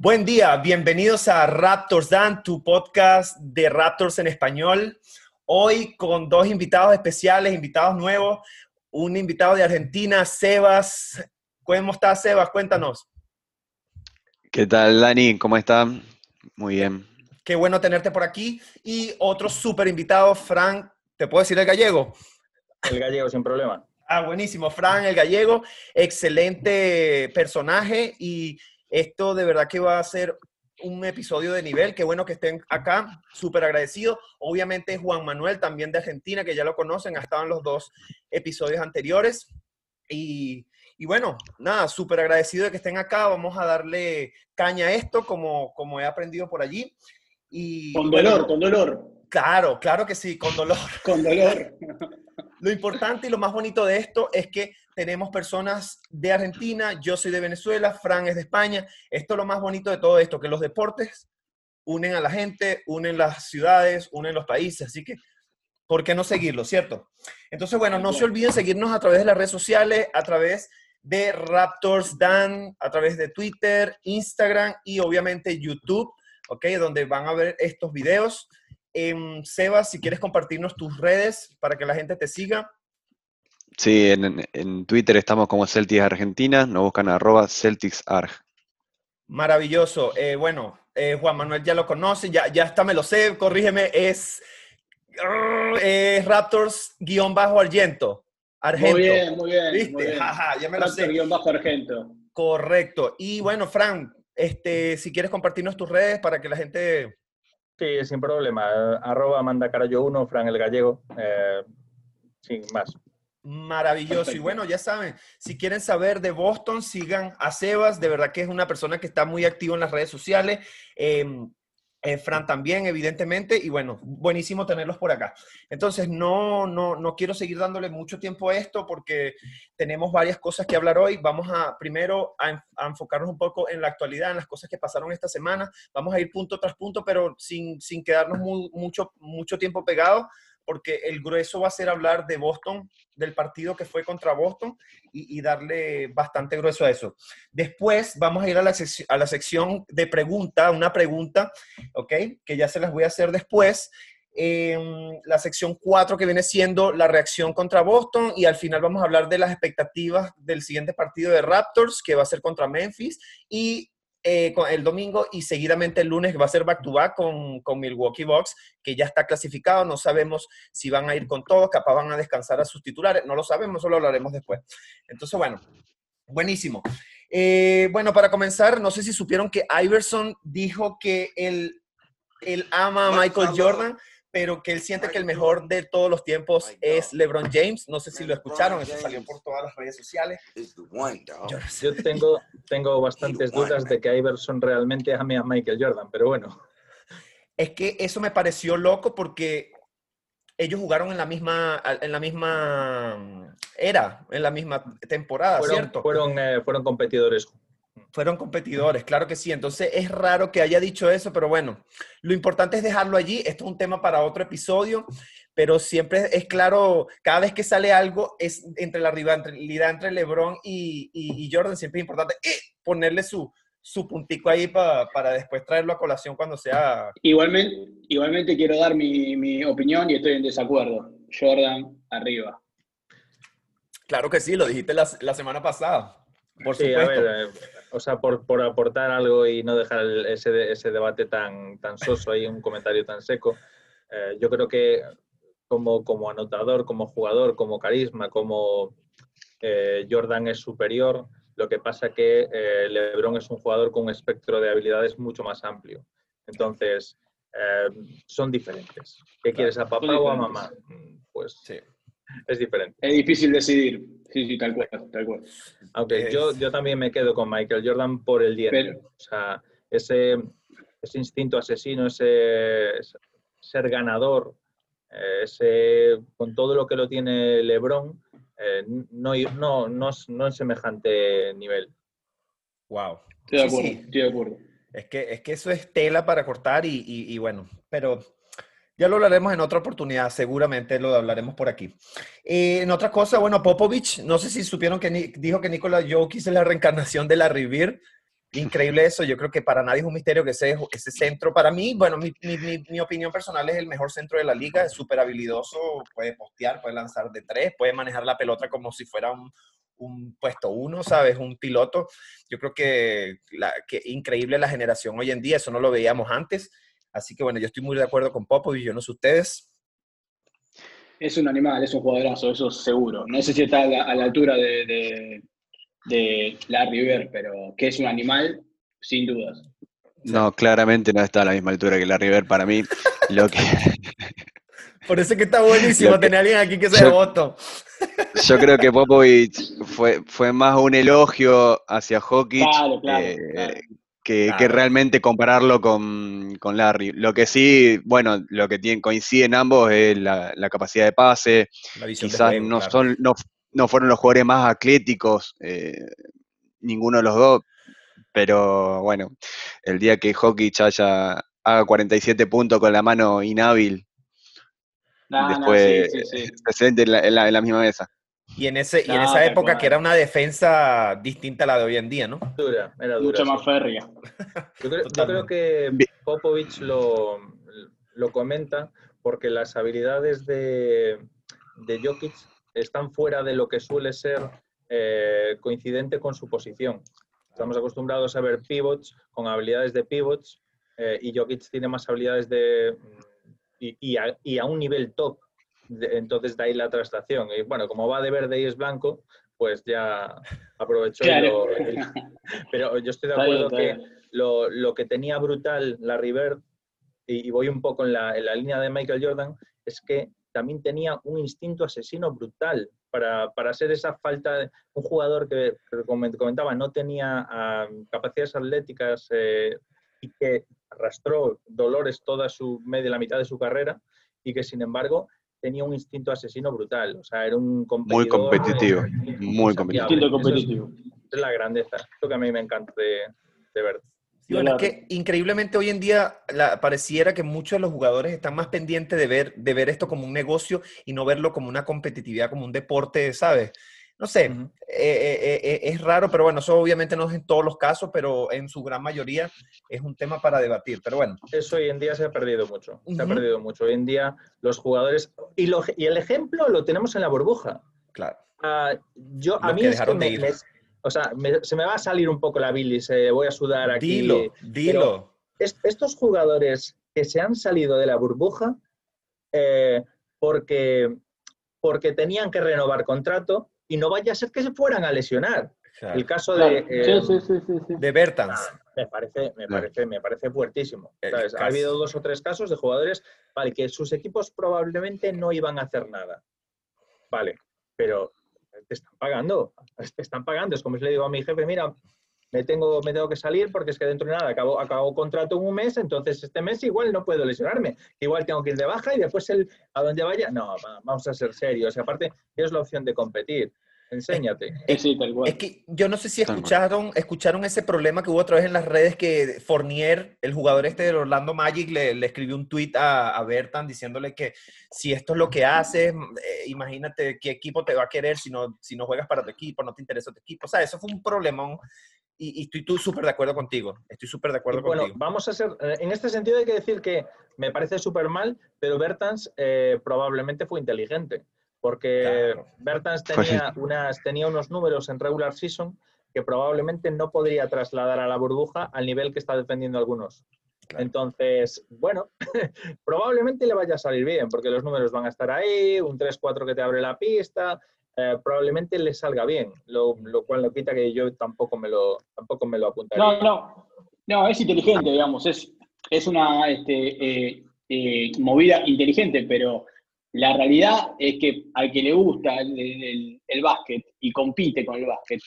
Buen día, bienvenidos a Raptors Dan, tu podcast de Raptors en español. Hoy con dos invitados especiales, invitados nuevos, un invitado de Argentina, Sebas. ¿Cómo estás, Sebas? Cuéntanos. ¿Qué tal, Dani? ¿Cómo están? Muy bien. Qué bueno tenerte por aquí. Y otro súper invitado, Frank, ¿te puedo decir el gallego? El gallego, sin problema. Ah, buenísimo, Frank, el gallego, excelente personaje y esto de verdad que va a ser un episodio de nivel. Qué bueno que estén acá. Súper agradecido. Obviamente Juan Manuel, también de Argentina, que ya lo conocen, ha estado en los dos episodios anteriores. Y, bueno, nada, súper agradecido de que estén acá. Vamos a darle caña a esto, como, como he aprendido por allí. Y, con dolor, con dolor. Claro, claro que sí, con dolor. con dolor. Lo importante y lo más bonito de esto es que tenemos personas de Argentina, yo soy de Venezuela, Fran es de España. Esto es lo más bonito de todo esto, que los deportes unen a la gente, unen las ciudades, unen los países. Así que, ¿por qué no seguirlo, cierto? Entonces, bueno, no se olviden seguirnos a través de las redes sociales, a través de Raptors Dan, a través de Twitter, Instagram y obviamente YouTube, ¿ok? Donde van a ver estos videos. Eh, Sebas, si quieres compartirnos tus redes para que la gente te siga. Sí, en, Twitter estamos como Celtics Argentina, nos buscan arroba CelticsArg. Maravilloso. Eh, bueno, eh, Juan Manuel ya lo conoce, ya, ya está, me lo sé, corrígeme, es, Raptors-Argento. Argento. Muy bien, muy bien. ¿Viste? ya me lo sé. Argento. Correcto. Y bueno, Fran, este, si quieres compartirnos tus redes para que la gente... Sí, sin problema. Arroba mandacarayo 1, Fran el Gallego. Eh, sin más. Maravilloso. Y bueno, ya saben, si quieren saber de Boston, sigan a Sebas. De verdad que es una persona que está muy activa en las redes sociales. Em, eh, Fran también, evidentemente. Y bueno, buenísimo tenerlos por acá. Entonces, no, no, no quiero seguir dándole mucho tiempo a esto porque tenemos varias cosas que hablar hoy. Vamos a primero a, enfocarnos un poco en la actualidad, en las cosas que pasaron esta semana. Vamos a ir punto tras punto, pero sin, sin quedarnos mucho, mucho tiempo pegados porque el grueso va a ser hablar de Boston, del partido que fue contra Boston y, darle bastante grueso a eso. Después vamos a ir a la, sección de pregunta, una pregunta, ¿ok? Que ya se las voy a hacer después. la sección 4 que viene siendo la reacción contra Boston y al final vamos a hablar de las expectativas del siguiente partido de Raptors que va a ser contra Memphis y eh, el domingo y seguidamente el lunes va a ser back to back con, con, Milwaukee Bucks, que ya está clasificado. No sabemos si van a ir con todos, capaz van a descansar a sus titulares. No lo sabemos, solo lo hablaremos después. Entonces, bueno, buenísimo. Eh, bueno, para comenzar, no sé si supieron que Iverson dijo que él, él ama a Michael Jordan pero que él siente que el mejor de todos los tiempos es LeBron James. No sé si lo escucharon, eso salió por todas las redes sociales. Yo, tengo, tengo bastantes dudas de que Iverson realmente ame a Michael Jordan, pero bueno. Es que eso me pareció loco porque ellos jugaron en la misma, en la misma era, en la misma temporada, ¿cierto? Fueron, eh, fueron competidores fueron competidores, claro que sí. Entonces es raro que haya dicho eso, pero bueno, lo importante es dejarlo allí. Esto es un tema para otro episodio, pero siempre es claro, cada vez que sale algo es entre la rivalidad entre LeBron y, Jordan, siempre es importante eh, ponerle su, su puntico ahí para después traerlo a colación cuando sea... Igualmente, igualmente quiero dar mi, opinión y estoy en desacuerdo. Jordan, arriba. Claro que sí, lo dijiste la, semana pasada. Por supuesto. Eh, o sea, por, por, aportar algo y no dejar ese, ese, debate tan, tan soso ahí, un comentario tan seco, eh, yo creo que como, como anotador, como jugador, como carisma, como eh, Jordan es superior, lo que pasa que eh, LeBron es un jugador con un espectro de habilidades mucho más amplio. Entonces, son diferentes. ¿Qué quieres, a papá o a mamá? Pues sí es diferente. Es difícil decidir. Sí, sí, tal cual, tal cual. Aunque yo, yo también me quedo con Michael Jordan por el diente. O sea, ese, ese instinto asesino, ese ser ganador, eh, ese, con todo lo que lo tiene LeBron, eh, no, no, no, no en semejante nivel. Wow. Estoy de acuerdo, estoy de acuerdo. Es que, es que eso es tela para cortar y, y, y bueno, pero ya lo hablaremos en otra oportunidad, seguramente lo hablaremos por aquí. Eh, en otra cosa, bueno, Popovich, no sé si supieron que dijo que Nikola Jokic es la reencarnación de la Rivir. Increíble eso, yo creo que para nadie es un misterio que ese, ese centro, para mí, bueno, mi, opinión personal es el mejor centro de la liga, es súper habilidoso, puede postear, puede lanzar de tres, puede manejar la pelota como si fuera un, puesto uno, ¿sabes? Un piloto. Yo creo que increíble la generación hoy en día, eso no lo veíamos antes, así que bueno, yo estoy muy de acuerdo con y yo no sé ustedes. Es un animal, es un jugadorazo, eso seguro. No sé si está a la, altura de de Larry Bird, pero que es un animal, sin dudas. No, claramente no está a la misma altura que Larry Bird para mí. Lo que... Por eso que está buenísimo tener a alguien aquí que sea voto. Yo creo que Popovich fue, fue más un elogio hacia Hockey eh, que, que, realmente compararlo con, con, Larry. Lo que sí, bueno, lo que tienen, coinciden ambos es la, capacidad de pase. Quizás no, son, no, no fueron los jugadores más atléticos, eh, ninguno de los dos, pero bueno, el día que Hockey haya haga 47 puntos con la mano inhábil, después presente En, la, misma mesa. Y en, ese, y en esa época que era una defensa distinta a la de hoy en día, ¿no? Dura, era dura, Mucho más férrea. Yo creo, que Popovich lo, lo comenta porque las habilidades de, de Jokic están fuera de lo que suele ser eh, coincidente con su posición. Estamos acostumbrados a ver pivots con habilidades de pivots eh, y Jokic tiene más habilidades de y, a, un nivel top. Entonces de ahí la traslación. Y bueno, como va de verde y es blanco, pues ya aprovechó. pero yo estoy de acuerdo que lo, que tenía brutal la River, y, voy un poco en la, en la línea de Michael Jordan, es que también tenía un instinto asesino brutal para, para ser esa falta de un jugador que, como comentaba, no tenía capacidades atléticas eh, y que arrastró dolores toda su media, la mitad de su carrera y que sin embargo tenía un instinto asesino brutal. O sea, era un Muy competitivo, muy competitivo. Es la grandeza, lo que a mí me encanta de, de ver es que increíblemente hoy en día pareciera que muchos de los jugadores están más pendientes de ver, de ver esto como un negocio y no verlo como una competitividad, como un deporte, ¿sabes? No sé, eh, eh, eh, es raro, pero bueno, eso obviamente no es en todos los casos, pero en su gran mayoría es un tema para debatir. Pero bueno. Eso hoy en día se ha perdido mucho. Se ha perdido mucho. Hoy en día los jugadores. Y, y el ejemplo lo tenemos en la burbuja. Claro. Ah, yo, a mí es que me, o sea, se me va a salir un poco la bilis, voy a sudar aquí. Dilo, dilo. estos jugadores que se han salido de la burbuja eh, porque, porque tenían que renovar contrato y no vaya a ser que se fueran a lesionar. El caso de, eh, de Bertans. Ah, me parece, me parece, me parece fuertísimo. Ha habido dos o tres casos de jugadores vale, que sus equipos probablemente no iban a hacer nada. Vale, pero te están pagando, te están pagando. Es como si le digo a mi jefe, mira, me tengo, me tengo que salir porque es que dentro de nada acabo, acabo contrato en un mes, entonces este mes igual no puedo lesionarme, igual tengo que ir de baja y después el, a donde vaya, no, vamos a ser serios. Y aparte, es la opción de competir. Enséñate. Es, que yo no sé si escucharon, escucharon ese problema que hubo otra vez en las redes que Fournier, el jugador este del Orlando Magic, le, escribió un tweet a, a, Bertan diciéndole que si esto es lo que haces, eh, imagínate qué equipo te va a querer si no, si no juegas para tu equipo, no te interesa tu equipo. O sea, eso fue un problemón y, y estoy súper de acuerdo contigo. Estoy súper de acuerdo bueno, contigo. Vamos a ser, eh, en este sentido hay que decir que me parece súper mal, pero Bertans eh, probablemente fue inteligente porque Bertans tenía, unas, tenía unos números en regular season que probablemente no podría trasladar a la burbuja al nivel que está defendiendo algunos. Entonces, bueno, probablemente le vaya a salir bien, porque los números van a estar ahí, un 3-4 que te abre la pista, eh, probablemente le salga bien, lo, cual no quita que yo tampoco me lo, tampoco me lo apuntaría. No, no, no, es inteligente, digamos, es, es una este, eh, eh, movida inteligente, pero la realidad es que al que le gusta el, básquet y compite con el básquet,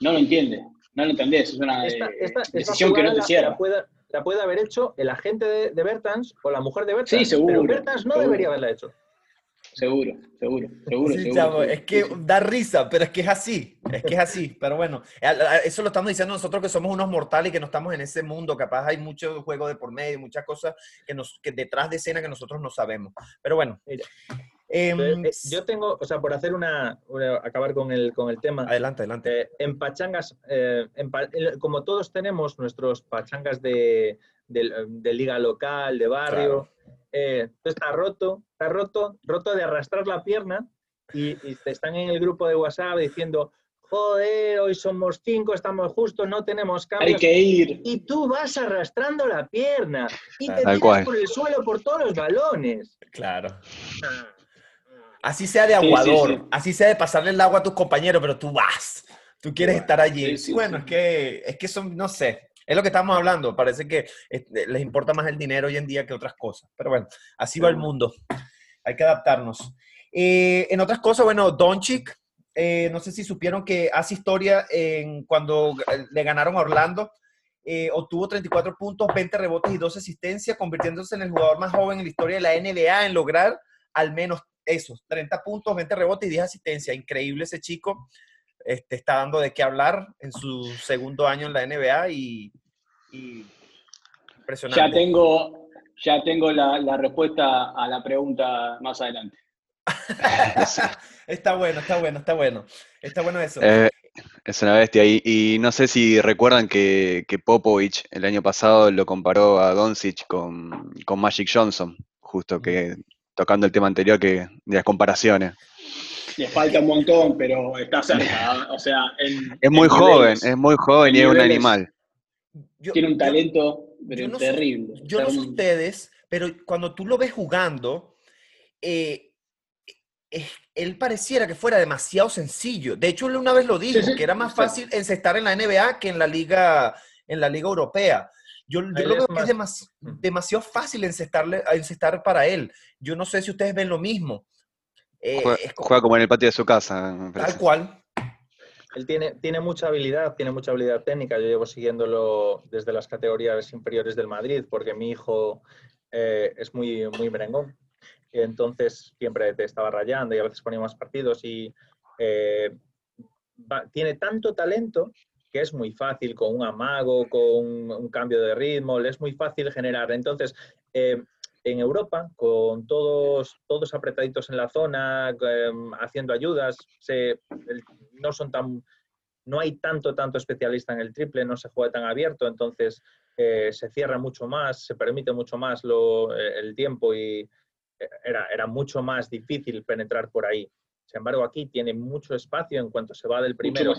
no lo entiende, no lo entendés, es una eh, decisión que no te cierra. La puede, la puede, haber hecho el agente de, Bertans o la mujer de Bertans, sí, seguro, pero Bertans no debería haberla hecho. Seguro, seguro, seguro, seguro, Es que da risa, pero es que es así, es que es así. Pero bueno, eso lo estamos diciendo nosotros que somos unos mortales y que no estamos en ese mundo. Capaz hay mucho juego de por medio, muchas cosas que, nos, que detrás de escena que nosotros no sabemos. Pero bueno, Em, eh, yo tengo, o sea, por hacer una, acabar con el, con el tema. Adelante, adelante. Eh, en pachangas, eh, como todos tenemos nuestros pachangas de, liga local, de barrio, está roto, está roto, roto de arrastrar la pierna y, y están en el grupo de WhatsApp diciendo, joder, hoy somos cinco, estamos justos, no tenemos cambios. Hay que ir. Y tú vas arrastrando la pierna y te tiras por el suelo por todos los balones. Claro. Ah. Así sea de aguador, así sea de pasarle el agua a tus compañeros, pero tú vas, tú quieres estar allí. Sí, bueno, es que, es que son, no sé, es lo que estamos hablando. Parece que este, les importa más el dinero hoy en día que otras cosas. Pero bueno, así va el mundo. Hay que adaptarnos. Eh, en otras cosas, bueno, Doncic, eh, no sé si supieron que hace historia en cuando le ganaron a Orlando. Eh, obtuvo 34 puntos, 20 rebotes y 12 asistencias, convirtiéndose en el jugador más joven en la historia de la NBA en lograr al menos esos 30 puntos, 20 rebotes y 10 asistencias. Increíble ese chico. Este, está dando de qué hablar en su segundo año en la NBA y, impresionante. Ya tengo, ya tengo la, respuesta a la pregunta más adelante. está bueno, está bueno, está bueno. Está bueno eso. Eh, es una bestia. Y, y, no sé si recuerdan que, que, Popovich el año pasado lo comparó a Doncic con, con Magic Johnson, justo que tocando el tema anterior que de las comparaciones. Le falta un montón, pero está cerca. O sea, es muy joven, es muy joven y es un animal. tiene un talento terrible. yo no sé ustedes, pero cuando tú lo ves jugando, eh, él pareciera que fuera demasiado sencillo. De hecho, él una vez lo dijo, que era más fácil encestar en la NBA que en la liga, en la liga europea. Yo, yo lo veo que es demasiado fácil encestar para él. Yo no sé si ustedes ven lo mismo. Eh, juega, como, en el patio de su casa. Tal cual. Él tiene, tiene mucha habilidad, tiene mucha habilidad técnica. Yo llevo siguiéndolo desde las categorías inferiores del Madrid porque mi hijo eh, es muy, muy merengón. Y entonces siempre te estaba rayando y a veces ponía más partidos y eh, tiene tanto talento que es muy fácil con un amago, con un cambio de ritmo, le es muy fácil generar. Entonces, eh, en Europa, con todos, todos apretaditos en la zona, em, haciendo ayudas, se, no son tan no hay tanto, tanto especialista en el triple, no se juega tan abierto, entonces eh, se cierra mucho más, se permite mucho más lo, eh, el tiempo y era, era mucho más difícil penetrar por ahí. Sin embargo, aquí tiene mucho espacio en cuanto se va del primero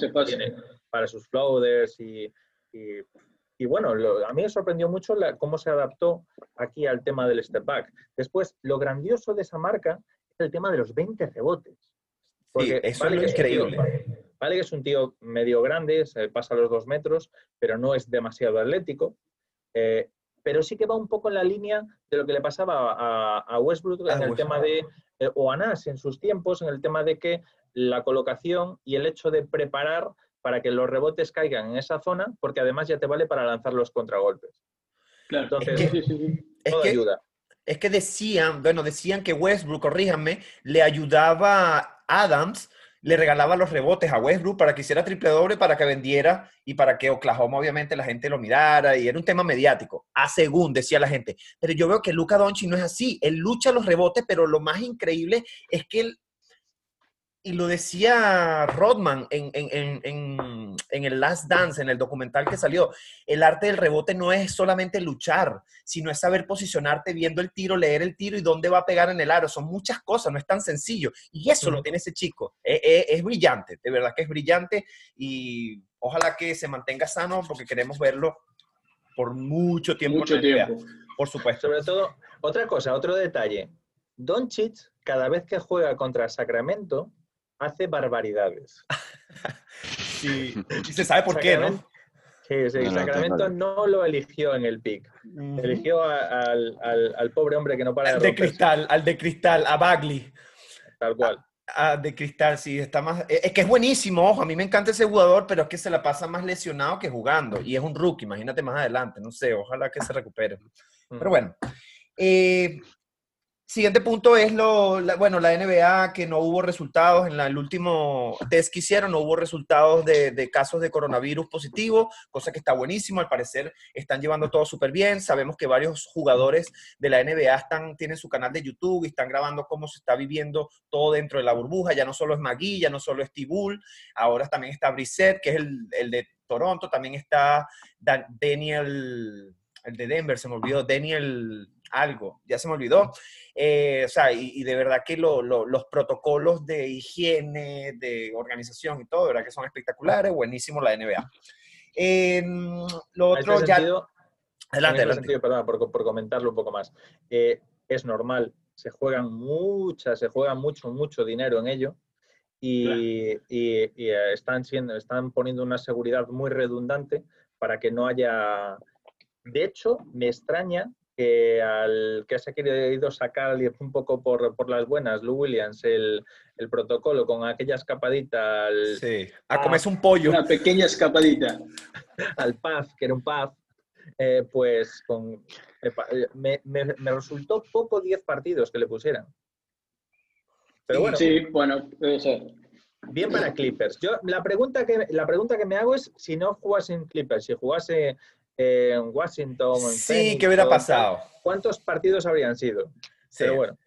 para sus floaters y, y, bueno, a mí me sorprendió mucho cómo se adaptó aquí al tema del step back. Después, lo grandioso de esa marca es el tema de los 20 rebotes. Porque eso es increíble. vale que es un tío medio grande, se pasa los dos metros, pero no es demasiado atlético. Eh, pero sí que va un poco en la línea de lo que le pasaba a, Westbrook en el tema de eh, o a en sus tiempos en el tema de que la colocación y el hecho de preparar para que los rebotes caigan en esa zona, porque además ya te vale para lanzar los contragolpes. Claro. Entonces, es que, todo ayuda. Es que decían, bueno, decían que Westbrook, corríjanme, le ayudaba a Adams le regalaba los rebotes a Westbrook para que hiciera triple doble, para que vendiera y para que Oklahoma obviamente la gente lo mirara y era un tema mediático. A según decía la gente. Pero yo veo que Luca Doncic no es así. Él lucha los rebotes, pero lo más increíble es que él y lo decía Rodman en, el Last Dance, en el documental que salió, el arte del rebote no es solamente luchar, sino es saber posicionarte viendo el tiro, leer el tiro y dónde va a pegar en el aro. Son muchas cosas, no es tan sencillo. Y eso lo tiene ese chico. E, e, es, brillante, de verdad que es brillante y ojalá que se mantenga sano porque queremos verlo por mucho tiempo. Mucho tiempo. Por supuesto. Sobre todo, otra cosa, otro detalle. Doncic, cada vez que juega contra Sacramento, hace barbaridades. sí, y se sabe por qué, ¿no? Sí, sí, Sacramento no, lo eligió en el pick. Eligió al, al, pobre hombre que no para de, de cristal, al de cristal, a Bagley. Tal cual. Ah, de cristal, sí, está más. E, es que es buenísimo, ojo, a mí me encanta ese jugador, pero es que se la pasa más lesionado que jugando. Y es un rookie, imagínate más adelante, no sé, ojalá que se recupere. Pero bueno. Eh, Siguiente punto es lo, bueno, la NBA que no hubo resultados. En el último test que hicieron, no hubo resultados de, casos de coronavirus positivo, cosa que está buenísimo, al parecer están llevando todo súper bien, sabemos que varios jugadores de la NBA están, tienen su canal de YouTube y están grabando cómo se está viviendo todo dentro de la burbuja, ya no solo es Magui, ya no solo es Tibul, ahora también está Brissett, que es el, el de Toronto, también está Daniel, el de Denver, se me olvidó, Daniel algo, ya se me olvidó. Eh, o sea, y, de verdad que los protocolos de higiene, de organización y todo, de verdad que son espectaculares, buenísimo la NBA. lo otro ya... adelante, adelante. perdón, por, comentarlo un poco más. Eh, es normal, se juegan muchas, se juega mucho, mucho dinero en ello. Y, y, están, siendo, están poniendo una seguridad muy redundante para que no haya... De hecho, me extraña que, al, que se ha querido sacar un poco por, por las buenas, Lou Williams, el, el, protocolo con aquella escapadita al... Sí, a comerse un pollo. Una pequeña escapadita. al PAF, que era un PAF, eh, pues con, eh, me, me, me, resultó poco 10 partidos que le pusieran. Pero bueno. Sí, bueno, puede ser. Bien para Clippers. Yo, la, pregunta que, la pregunta que me hago es si no jugase en Clippers, si jugase en Washington. En sí, ¿qué hubiera pasado? ¿Cuántos partidos habrían sido? Sí. Pero bueno.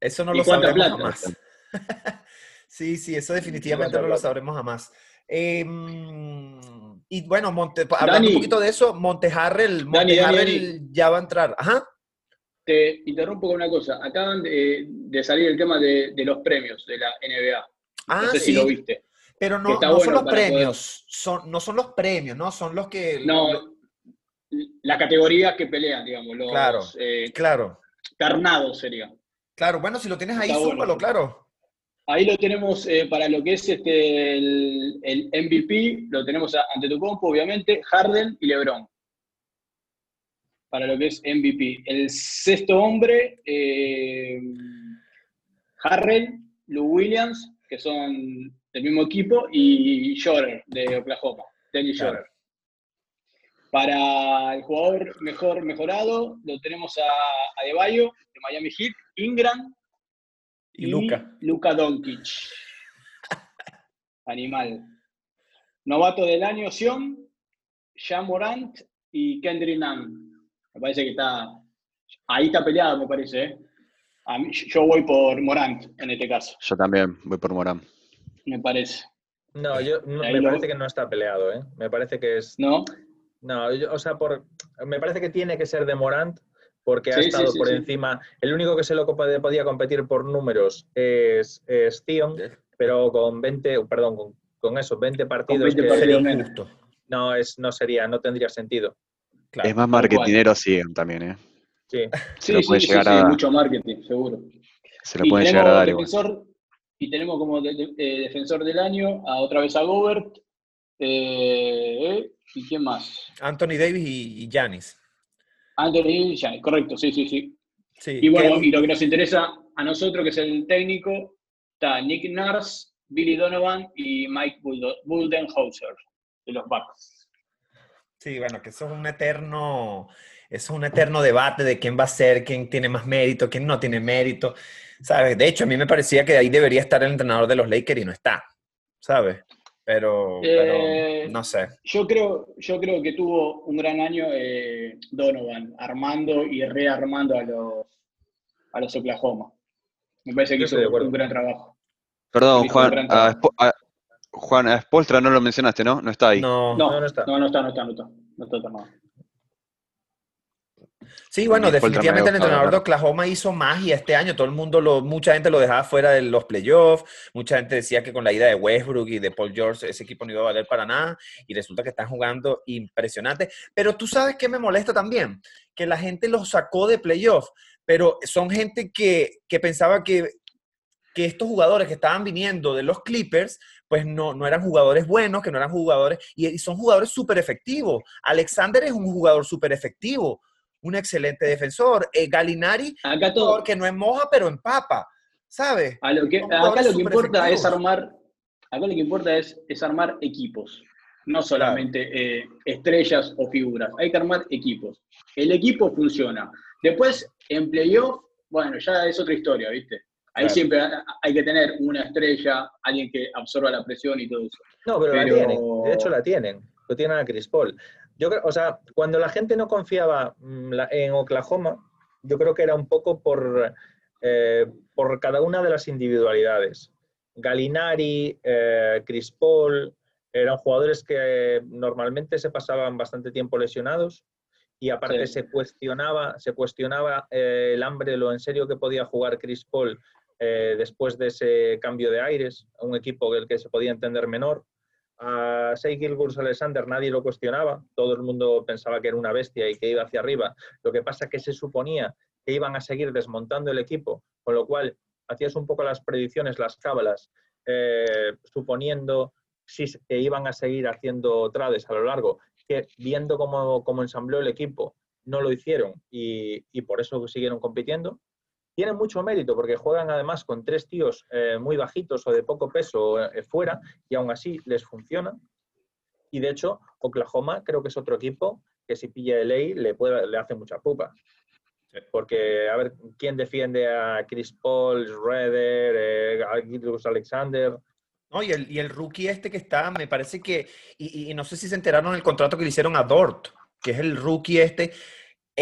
Eso no lo sabremos jamás. sí, sí, eso definitivamente no lo sabremos jamás. Em, y bueno, Monte, hablando un poquito de eso, Montejarrel, Montejarrel ya va a entrar. Ajá. Te interrumpo con una cosa. Acaban de, salir el tema de, los premios de la NBA. Ah, no sé si lo viste. Pero no, no son los premios, son, no son los premios, ¿no? Son los que... No, la categoría que pelean, digamos. Los, claro, eh, claro. Carnados sería. Claro, bueno, si lo tienes ahí, súmalo, claro. Ahí lo tenemos eh, para lo que es este, el, MVP, lo tenemos ante tu compo, obviamente, Harden y LeBron. Para lo que es MVP. El sexto hombre, eh, Lou Williams, que son del mismo equipo, y Shorter de Oklahoma, Dennis Shorter. Para el jugador mejor mejorado, lo tenemos a, a De de Miami Heat, Ingram y, Luca. Luca Doncic. Animal. Novato del año, Sion, Jean Morant y Kendrick Nunn. Me parece que está. Ahí está peleado, me parece. ¿eh? yo voy por Morant en este caso. Yo también voy por Morant. Me parece. No, yo me parece que no está peleado, ¿eh? Me parece que es. ¿No? No, o sea, por, me parece que tiene que ser de Morant porque ha estado por encima. El único que se lo podía competir por números es, es pero con 20, perdón, con, esos 20 partidos. No, es, no sería, no tendría sentido. es más marketinero sí, también, ¿eh? Sí, sí, lo puede llegar a... mucho marketing, seguro. Se lo puede llegar a dar. y tenemos como eh, defensor del año a otra vez a Gobert, eh, ¿Y quién más? Anthony Davis y Janis. Anthony Davis y Janis, correcto, sí, sí, sí. y bueno, y lo que nos interesa a nosotros, que es el técnico, está Nick Nurse, Billy Donovan y Mike Buldenhauser, de los Bucks. Sí, bueno, que eso es un eterno, es un eterno debate de quién va a ser, quién tiene más mérito, quién no tiene mérito, ¿sabes? De hecho, a mí me parecía que ahí debería estar el entrenador de los Lakers y no está, ¿sabes? Pero, eh, no sé. Yo creo, yo creo que tuvo un gran año eh, Donovan, armando y rearmando a los, a los Oklahoma. Me parece que hizo un gran trabajo. Perdón, Juan, a, Juan, a Spolstra no lo mencionaste, ¿no? No está ahí. No, no, no, está. No, no está, no está, no está. No está, no está Sí, bueno, definitivamente el entrenador de Oklahoma hizo magia este año. Todo el mundo, lo, mucha gente lo dejaba fuera de los playoffs. Mucha gente decía que con la ida de Westbrook y de Paul George ese equipo no iba a valer para nada. Y resulta que están jugando impresionante. Pero tú sabes qué me molesta también, que la gente los sacó de playoffs. Pero son gente que, que pensaba que, que estos jugadores que estaban viniendo de los Clippers pues no, no eran jugadores buenos, que no eran jugadores, y, son jugadores súper efectivos. Alexander es un jugador súper efectivo un excelente defensor. Eh, Galinari, acá todo, que no es moja, pero empapa, ¿sabes? acá lo que importa es armar, acá lo que importa es, es armar equipos, no solamente eh, estrellas o figuras, hay que armar equipos. El equipo funciona. Después, en playoff, bueno, ya es otra historia, ¿viste? Ahí siempre hay que tener una estrella, alguien que absorba la presión y todo eso. No, pero, la tienen, de hecho la tienen, lo tienen a Chris Paul. Yo creo, o sea, cuando la gente no confiaba mm, en Oklahoma, yo creo que era un poco por, eh, por cada una de las individualidades. Galinari, eh, Chris Paul, eran jugadores que normalmente se pasaban bastante tiempo lesionados y aparte se cuestionaba, se cuestionaba eh, el hambre, lo en serio que podía jugar Chris Paul eh, después de ese cambio de aires, un equipo del que se podía entender menor. A Shea Gilgurs Alexander nadie lo cuestionaba, todo el mundo pensaba que era una bestia y que iba hacia arriba. Lo que pasa es que se suponía que iban a seguir desmontando el equipo, con lo cual hacías un poco las predicciones, las cábalas, eh, suponiendo si que iban a seguir haciendo trades a lo largo, que viendo cómo, cómo ensambló el equipo, no lo hicieron y, y por eso siguieron compitiendo tienen mucho mérito porque juegan además con tres tíos eh, muy bajitos o de poco peso eh, fuera y aún así les funciona. Y de hecho, Oklahoma creo que es otro equipo que si pilla el ley le, puede, le hace mucha pupa. Porque, a ver, ¿quién defiende a Chris Paul, Schroeder, eh, a Alexander? No, y el, y el, rookie este que está, me parece que, y, y, no sé si se enteraron el contrato que le hicieron a Dort, que es el rookie este,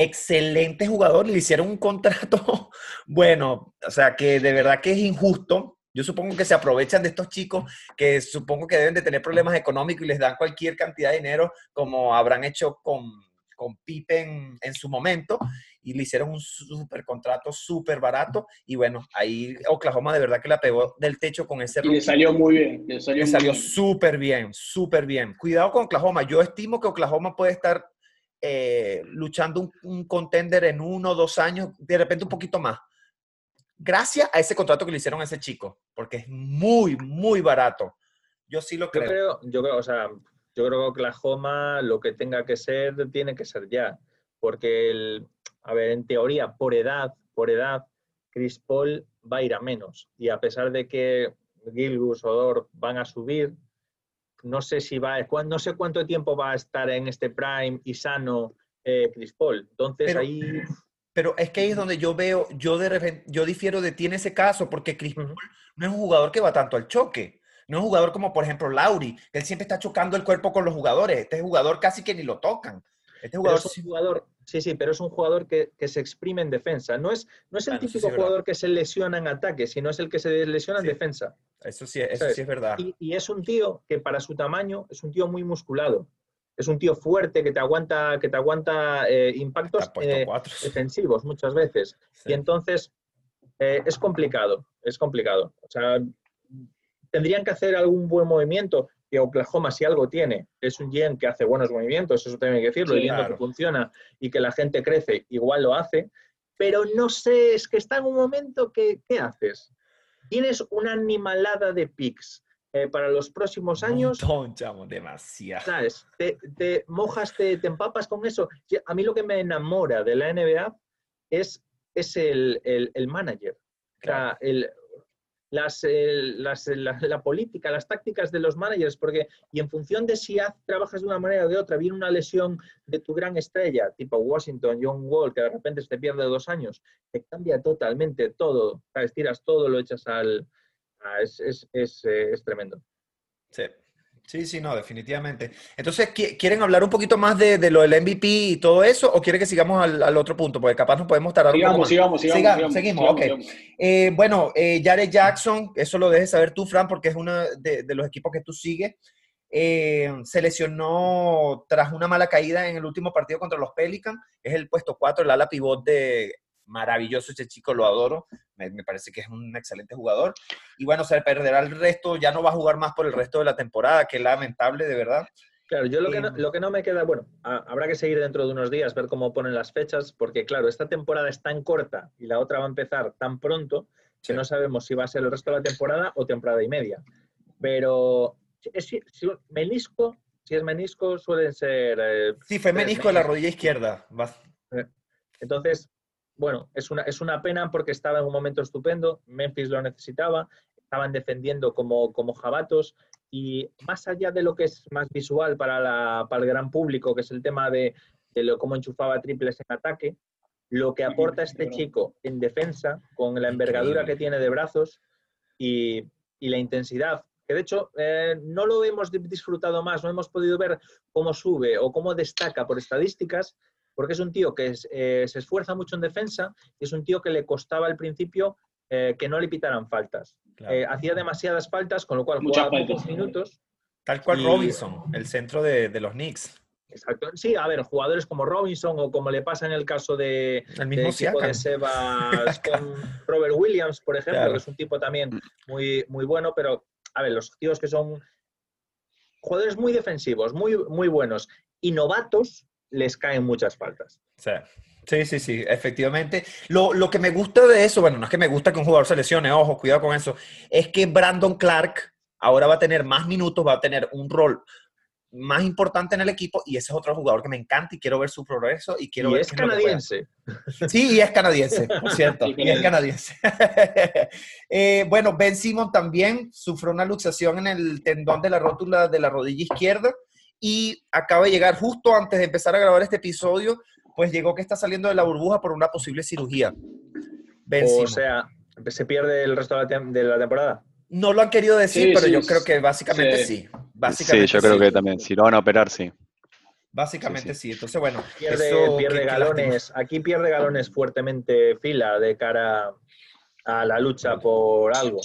excelente jugador, le hicieron un contrato, bueno, o sea, que de verdad que es injusto. Yo supongo que se aprovechan de estos chicos que supongo que deben de tener problemas económicos y les dan cualquier cantidad de dinero, como habrán hecho con, con Pippen en su momento, y le hicieron un super contrato súper barato. Y bueno, ahí Oklahoma de verdad que la pegó del techo con ese. Y le salió muy bien. Le salió súper bien, súper bien. Cuidado con Oklahoma. Yo estimo que Oklahoma puede estar eh, luchando un, contender en uno o dos años, de repente un poquito más. Gracias a ese contrato que le hicieron a ese chico, porque es muy, muy barato. Yo sí lo creo. Yo creo, o sea, yo creo que Oklahoma lo que tenga que ser, tiene que ser ya. Porque, el, a ver, en teoría, por edad, por edad, Chris Paul va a ir a menos. Y a pesar de que Gilgus o Dor van a subir, no sé si va, no sé cuánto tiempo va a estar en este prime y sano eh, Chris Paul. Entonces pero, ahí. Pero es que ahí es donde yo veo, yo de repente, yo difiero de ti en ese caso, porque Chris Paul no es un jugador que va tanto al choque. No es un jugador como, por ejemplo, Lauri, que él siempre está chocando el cuerpo con los jugadores. Este jugador casi que ni lo tocan. Este jugador, es un jugador sí, sí, pero es un jugador que, se exprime en defensa. No es, no es el típico jugador que se lesiona en ataque, sino es el que se lesiona en defensa. Eso sí, eso sí es verdad. Y, es un tío que para su tamaño es un tío muy musculado. Es un tío fuerte que te aguanta, que te aguanta eh, impactos eh, defensivos muchas veces. Y entonces eh, es complicado, es complicado. O sea, tendrían que hacer algún buen movimiento que Oklahoma si algo tiene es un gen que hace buenos movimientos, eso también hay que decirlo, y viendo que funciona y que la gente crece, igual lo hace, pero no sé, es que está en un momento que, ¿qué haces? Tienes una animalada de picks eh, para los próximos años. Un chamo, demasiado. ¿Sabes? Te, mojas, te, empapas con eso. A mí lo que me enamora de la NBA es, es el, el, manager. O sea, el, las, eh, las, eh, la, política, las tácticas de los managers, porque y en función de si trabajas de una manera o de otra, viene una lesión de tu gran estrella, tipo Washington, John Wall, que de repente se te pierde dos años, te cambia totalmente todo, estiras todo, lo echas al... es, es, es, eh, es tremendo. Sí. Sí, sí, no, definitivamente. Entonces, ¿quieren hablar un poquito más de, lo del MVP y todo eso o quieren que sigamos al, otro punto? Porque capaz nos podemos tardar un poco más. Sigamos, sigamos, sigamos. Seguimos, ok. Eh, bueno, eh, Jared Jackson, eso lo dejes saber tú, Fran, porque es uno de, los equipos que tú sigues. Eh, se lesionó tras una mala caída en el último partido contra los Pelicans. Es el puesto 4, el ala pivot de maravilloso ese chico, lo adoro, me, parece que es un excelente jugador. Y bueno, se perderá el resto, ya no va a jugar más por el resto de la temporada, que lamentable, de verdad. Claro, yo lo que, no, lo que no me queda, bueno, habrá que seguir dentro de unos días, ver cómo ponen las fechas, porque claro, esta temporada es tan corta y la otra va a empezar tan pronto que no sabemos si va a ser el resto de la temporada o temporada y media. Pero si, menisco, si es menisco, suelen ser... Eh, sí, fue menisco de la rodilla izquierda. Eh, entonces, bueno, es una, es una pena porque estaba en un momento estupendo, Memphis lo necesitaba, estaban defendiendo como, como jabatos y más allá de lo que es más visual para, la, para el gran público, que es el tema de, de lo, cómo enchufaba triples en ataque, lo que aporta este chico en defensa, con la envergadura que tiene de brazos y, la intensidad, que de hecho eh, no lo hemos disfrutado más, no hemos podido ver cómo sube o cómo destaca por estadísticas, porque es un tío que eh, se esfuerza mucho en defensa y es un tío que le costaba al principio eh, que no le pitaran faltas. hacía demasiadas faltas, con lo cual jugaba pocos minutos. Tal cual Robinson, el centro de, de los Knicks. Exacto. Sí, a ver, jugadores como Robinson o como le pasa en el caso de, el mismo de, Sebas con Robert Williams, por ejemplo, que es un tipo también muy, muy bueno, pero a ver, los tíos que son jugadores muy defensivos, muy, muy buenos y novatos, les caen muchas faltas. Sí. Sí, sí, sí, efectivamente. Lo, lo, que me gusta de eso, bueno, no es que me gusta que un jugador se lesione, ojo, cuidado con eso, es que Brandon Clark ahora va a tener más minutos, va a tener un rol más importante en el equipo y ese es otro jugador que me encanta y quiero ver su progreso y quiero ver es canadiense. sí, y es canadiense, por cierto, y es canadiense. Eh, bueno, Ben Simon también sufrió una luxación en el tendón de la rótula de la rodilla izquierda y acaba de llegar justo antes de empezar a grabar este episodio, pues llegó que está saliendo de la burbuja por una posible cirugía. Ben o sea, se pierde el resto de la temporada. No lo han querido decir, pero yo creo que básicamente sí. sí, yo creo que también. Si lo van a operar, sí. Básicamente sí. Entonces, bueno. Pierde, galones. Aquí pierde galones fuertemente fila de cara a la lucha por algo.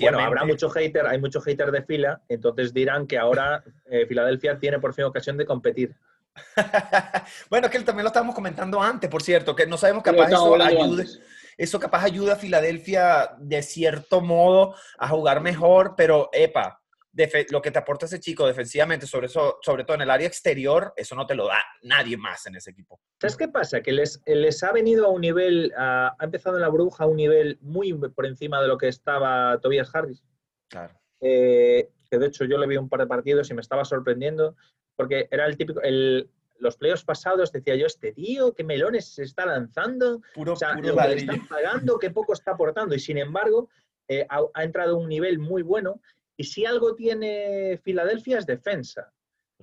Bueno, habrá mucho hater, hay mucho hater de fila, entonces dirán que ahora eh, Filadelfia tiene por fin ocasión de competir. bueno, que también lo estábamos comentando antes, por cierto, que no sabemos capaz eso ayude. Eso capaz ayuda a Filadelfia de cierto modo a jugar mejor, pero epa, lo que te aporta ese chico defensivamente, sobre, eso, sobre todo en el área exterior, eso no te lo da nadie más en ese equipo. ¿Sabes qué pasa? Que les, les ha venido a un nivel, ha empezado en la bruja a un nivel muy por encima de lo que estaba Tobias Harris. Claro. Eh, que de hecho yo le vi un par de partidos y me estaba sorprendiendo, porque era el típico, el, los playoffs pasados decía yo, este tío, qué melones se está lanzando, puro, o sea, lo que le están pagando, qué poco está aportando, y sin embargo eh, ha, entrado a un nivel muy bueno, y si algo tiene Filadelfia es defensa,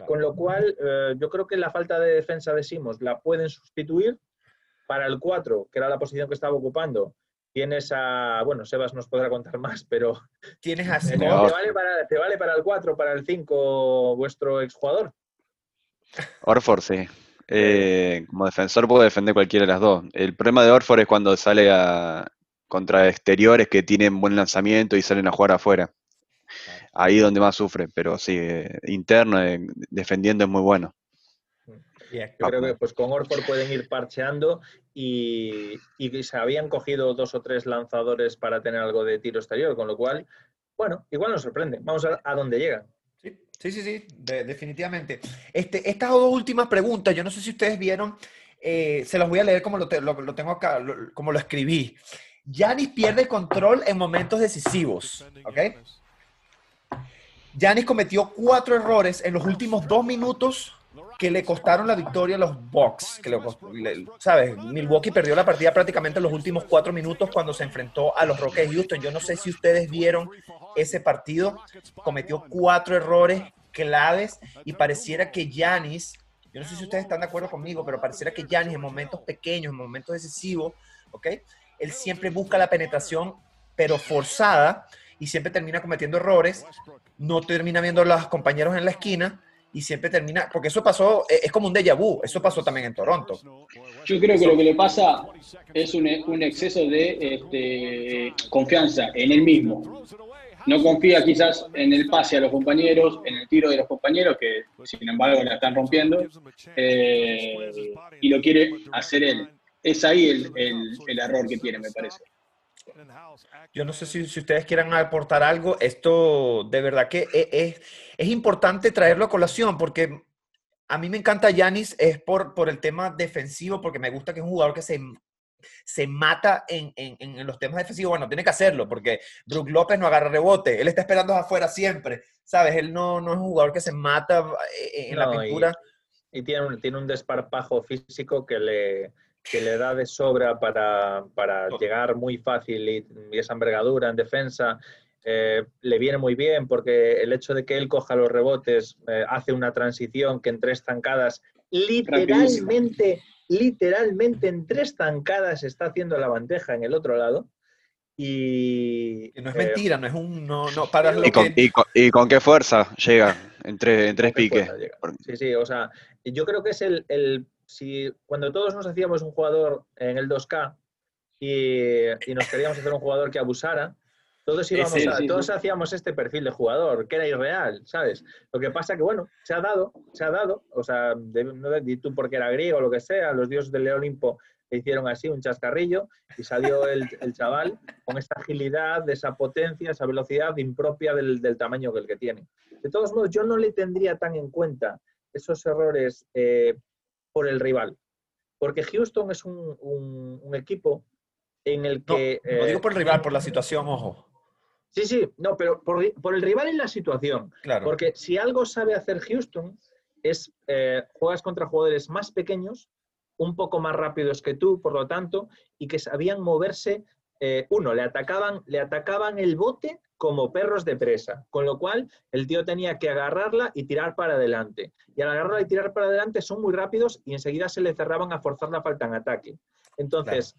con lo cual eh, yo creo que la falta de defensa de Simos la pueden sustituir para el 4, que era la posición que estaba ocupando. Tienes a, bueno, Sebas nos podrá contar más, pero... Tienes a ¿Te vale, para, ¿Te vale para el 4, para el 5 vuestro exjugador? Orford, sí. Eh, como defensor puedo defender cualquiera de las dos. El problema de Orford es cuando sale a, contra exteriores que tienen buen lanzamiento y salen a jugar afuera. Ahí donde más sufre, pero sí, eh, interno, eh, defendiendo es muy bueno. Yo creo que pues con Orford pueden ir parcheando y, y, se habían cogido dos o tres lanzadores para tener algo de tiro exterior, con lo cual, bueno, igual nos sorprende. Vamos a ver a dónde llegan. Sí, sí, sí, definitivamente. Este, estas dos últimas preguntas, yo no sé si ustedes vieron, eh, se las voy a leer como lo, tengo acá, como lo escribí. Yanis pierde control en momentos decisivos, ¿ok? Yanis cometió cuatro errores en los últimos dos minutos que le costaron la victoria a los Bucks. Que le, ¿Sabes? Milwaukee perdió la partida prácticamente en los últimos cuatro minutos cuando se enfrentó a los Rockets de Houston. Yo no sé si ustedes vieron ese partido. Cometió cuatro errores claves y pareciera que Yanis, yo no sé si ustedes están de acuerdo conmigo, pero pareciera que Yanis en momentos pequeños, en momentos decisivos, ¿ok? Él siempre busca la penetración, pero forzada y siempre termina cometiendo errores. No termina viendo a los compañeros en la esquina y siempre termina, porque eso pasó, eh, es como un déjà vu, eso pasó también en Toronto. Yo creo que lo que le pasa es un, exceso de este, confianza en él mismo. No confía quizás en el pase a los compañeros, en el tiro de los compañeros, que sin embargo la están rompiendo, eh, y lo quiere hacer él. Es ahí el error que tiene, me parece. Yo no sé si, ustedes quieran aportar algo. Esto de verdad que e, es, es, importante traerlo a colación porque a mí me encanta Yanis es por, por el tema defensivo, porque me gusta que es un jugador que se, se mata en, en, los temas defensivos. Bueno, tiene que hacerlo porque Brook López no agarra rebote. Él está esperando afuera siempre. ¿Sabes? Él no, no es un jugador que se mata eh, en la pintura. Y, tiene, un, tiene un desparpajo físico que le que le da de sobra para, llegar muy fácil y, esa envergadura en defensa eh, le viene muy bien porque el hecho de que él coja los rebotes eh, hace una transición que en tres zancadas literalmente literalmente en tres zancadas está haciendo la bandeja en el otro lado. Y, no es mentira, no es un. No, no, para y, con, y, con, qué fuerza llega en, tres piques. Sí, sí, o sea, yo creo que es el, el. Si Cuando todos nos hacíamos un jugador en el 2K y, y nos queríamos hacer un jugador que abusara, todos, íbamos todos hacíamos este perfil de jugador, que era irreal, ¿sabes? Lo que pasa que, bueno, se ha dado, se ha dado, o sea, no de, tú porque era griego o lo que sea, los dioses del Olimpo le hicieron así un chascarrillo y salió el, chaval con esta agilidad, esa potencia, esa velocidad impropia del, tamaño que el que tiene. De todos modos, yo no le tendría tan en cuenta esos errores eh, por el rival, porque Houston es un, equipo en el que... No, no digo por el rival, por la situación, ojo. Sí, sí, no, pero por, el rival en la situación. Claro. Porque si algo sabe hacer Houston es eh, juegas contra jugadores más pequeños, un poco más rápidos que tú, por lo tanto, y que sabían moverse. Eh, uno, le atacaban, le atacaban el bote como perros de presa, con lo cual el tío tenía que agarrarla y tirar para adelante. Y al agarrarla y tirar para adelante son muy rápidos y enseguida se le cerraban a forzar la falta en ataque. Entonces,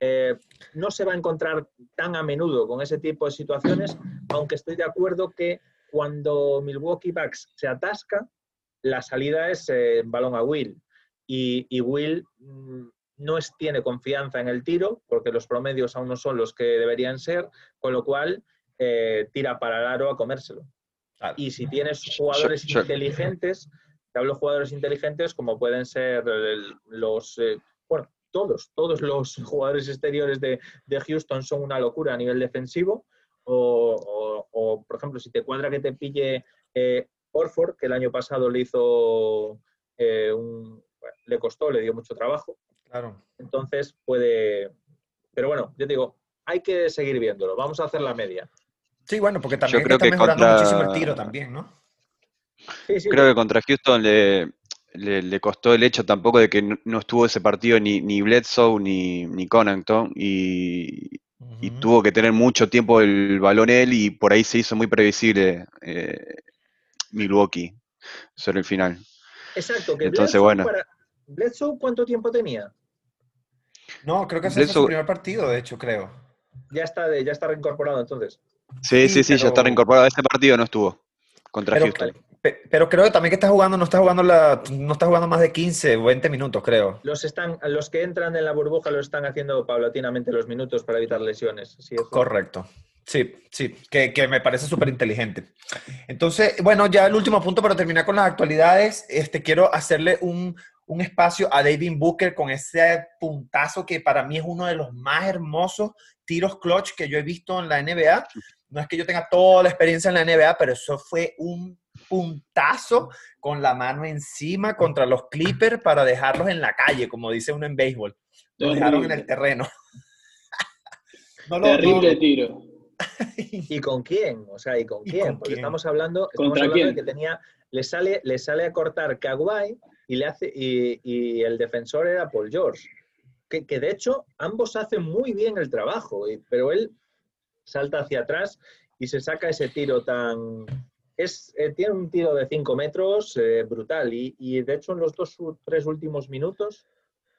eh, no se va a encontrar tan a menudo con ese tipo de situaciones, aunque estoy de acuerdo que cuando Milwaukee Bucks se atasca, la salida es eh, balón a Will. Y, Will mm, no es, tiene confianza en el tiro, porque los promedios aún no son los que deberían ser, con lo cual eh, tira para el aro a comérselo. Y si tienes jugadores inteligentes, te hablo de jugadores inteligentes como pueden ser los, bueno, todos, todos los jugadores exteriores de, Houston son una locura a nivel defensivo. O, por ejemplo, si te cuadra que te pille eh, Orford, que el año pasado le hizo eh, un, le costó, le dio mucho trabajo. Claro. Entonces puede. Pero bueno, yo digo, hay que seguir viéndolo. Vamos a hacer la media. Sí, bueno, porque también creo está que mejorando muchísimo el tiro también, ¿no? creo que contra Houston le, le, costó el hecho tampoco de que no, estuvo ese partido ni, ni Bledsoe ni, ni y, tuvo que tener mucho tiempo el balón él y por ahí se hizo muy previsible eh, Milwaukee sobre el final. Exacto, que Entonces, bueno. Bledsoe, ¿cuánto tiempo tenía? No, creo que ese es su primer partido, de hecho, creo. Ya está, ya está reincorporado entonces. Sí, sí, sí, ya está reincorporado. Este partido no estuvo contra Houston. Pero creo que también que está jugando, no está jugando la, no está jugando más de 15 o 20 minutos, creo. Los están, los que entran en la burbuja lo están haciendo paulatinamente los minutos para evitar lesiones. Correcto. Sí, sí, que, me parece súper inteligente. Entonces, bueno, ya el último punto para terminar con las actualidades, este, quiero hacerle un, un espacio a David Booker con ese puntazo que para mí es uno de los más hermosos tiros clutch que yo he visto en la NBA. No es que yo tenga toda la experiencia en la NBA, pero eso fue un puntazo con la mano encima contra los Clippers para dejarlos en la calle, como dice uno en béisbol. Lo dejaron en el terreno. Terrible tiro. ¿Y con quién? O sea, ¿y con quién? Porque estamos hablando, estamos hablando de que tenía, le sale, le sale a cortar Kawhi y el defensor era Paul George. Que, de hecho ambos hacen muy bien el trabajo, pero él salta hacia atrás y se saca ese tiro tan, es, eh, tiene un tiro de 5 metros eh, brutal y, de hecho en los dos tres últimos minutos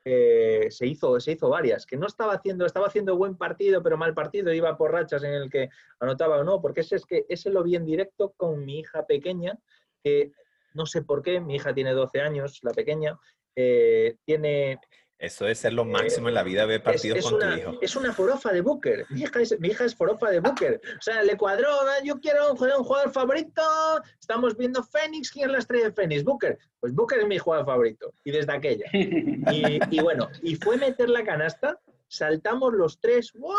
eh, se, hizo, se hizo varias, que no estaba haciendo, estaba haciendo buen partido pero mal partido, iba por rachas en el que anotaba o no, porque ese es que ese lo vi en directo con mi hija pequeña, que no sé por qué, mi hija tiene 12 años, la pequeña, tiene, eso es ser lo máximo en la vida, ver partidos con tu hijo. Es una forofa de Booker. Mi hija, es, mi hija es forofa de Booker. O sea, le cuadró, ah, yo quiero un, jugador favorito. Estamos viendo Fénix. ¿Quién es la estrella de Fénix? Booker. Pues Booker es mi jugador favorito. Y desde aquella. Y, bueno, y fue meter la canasta. Saltamos los tres. ¡Wow!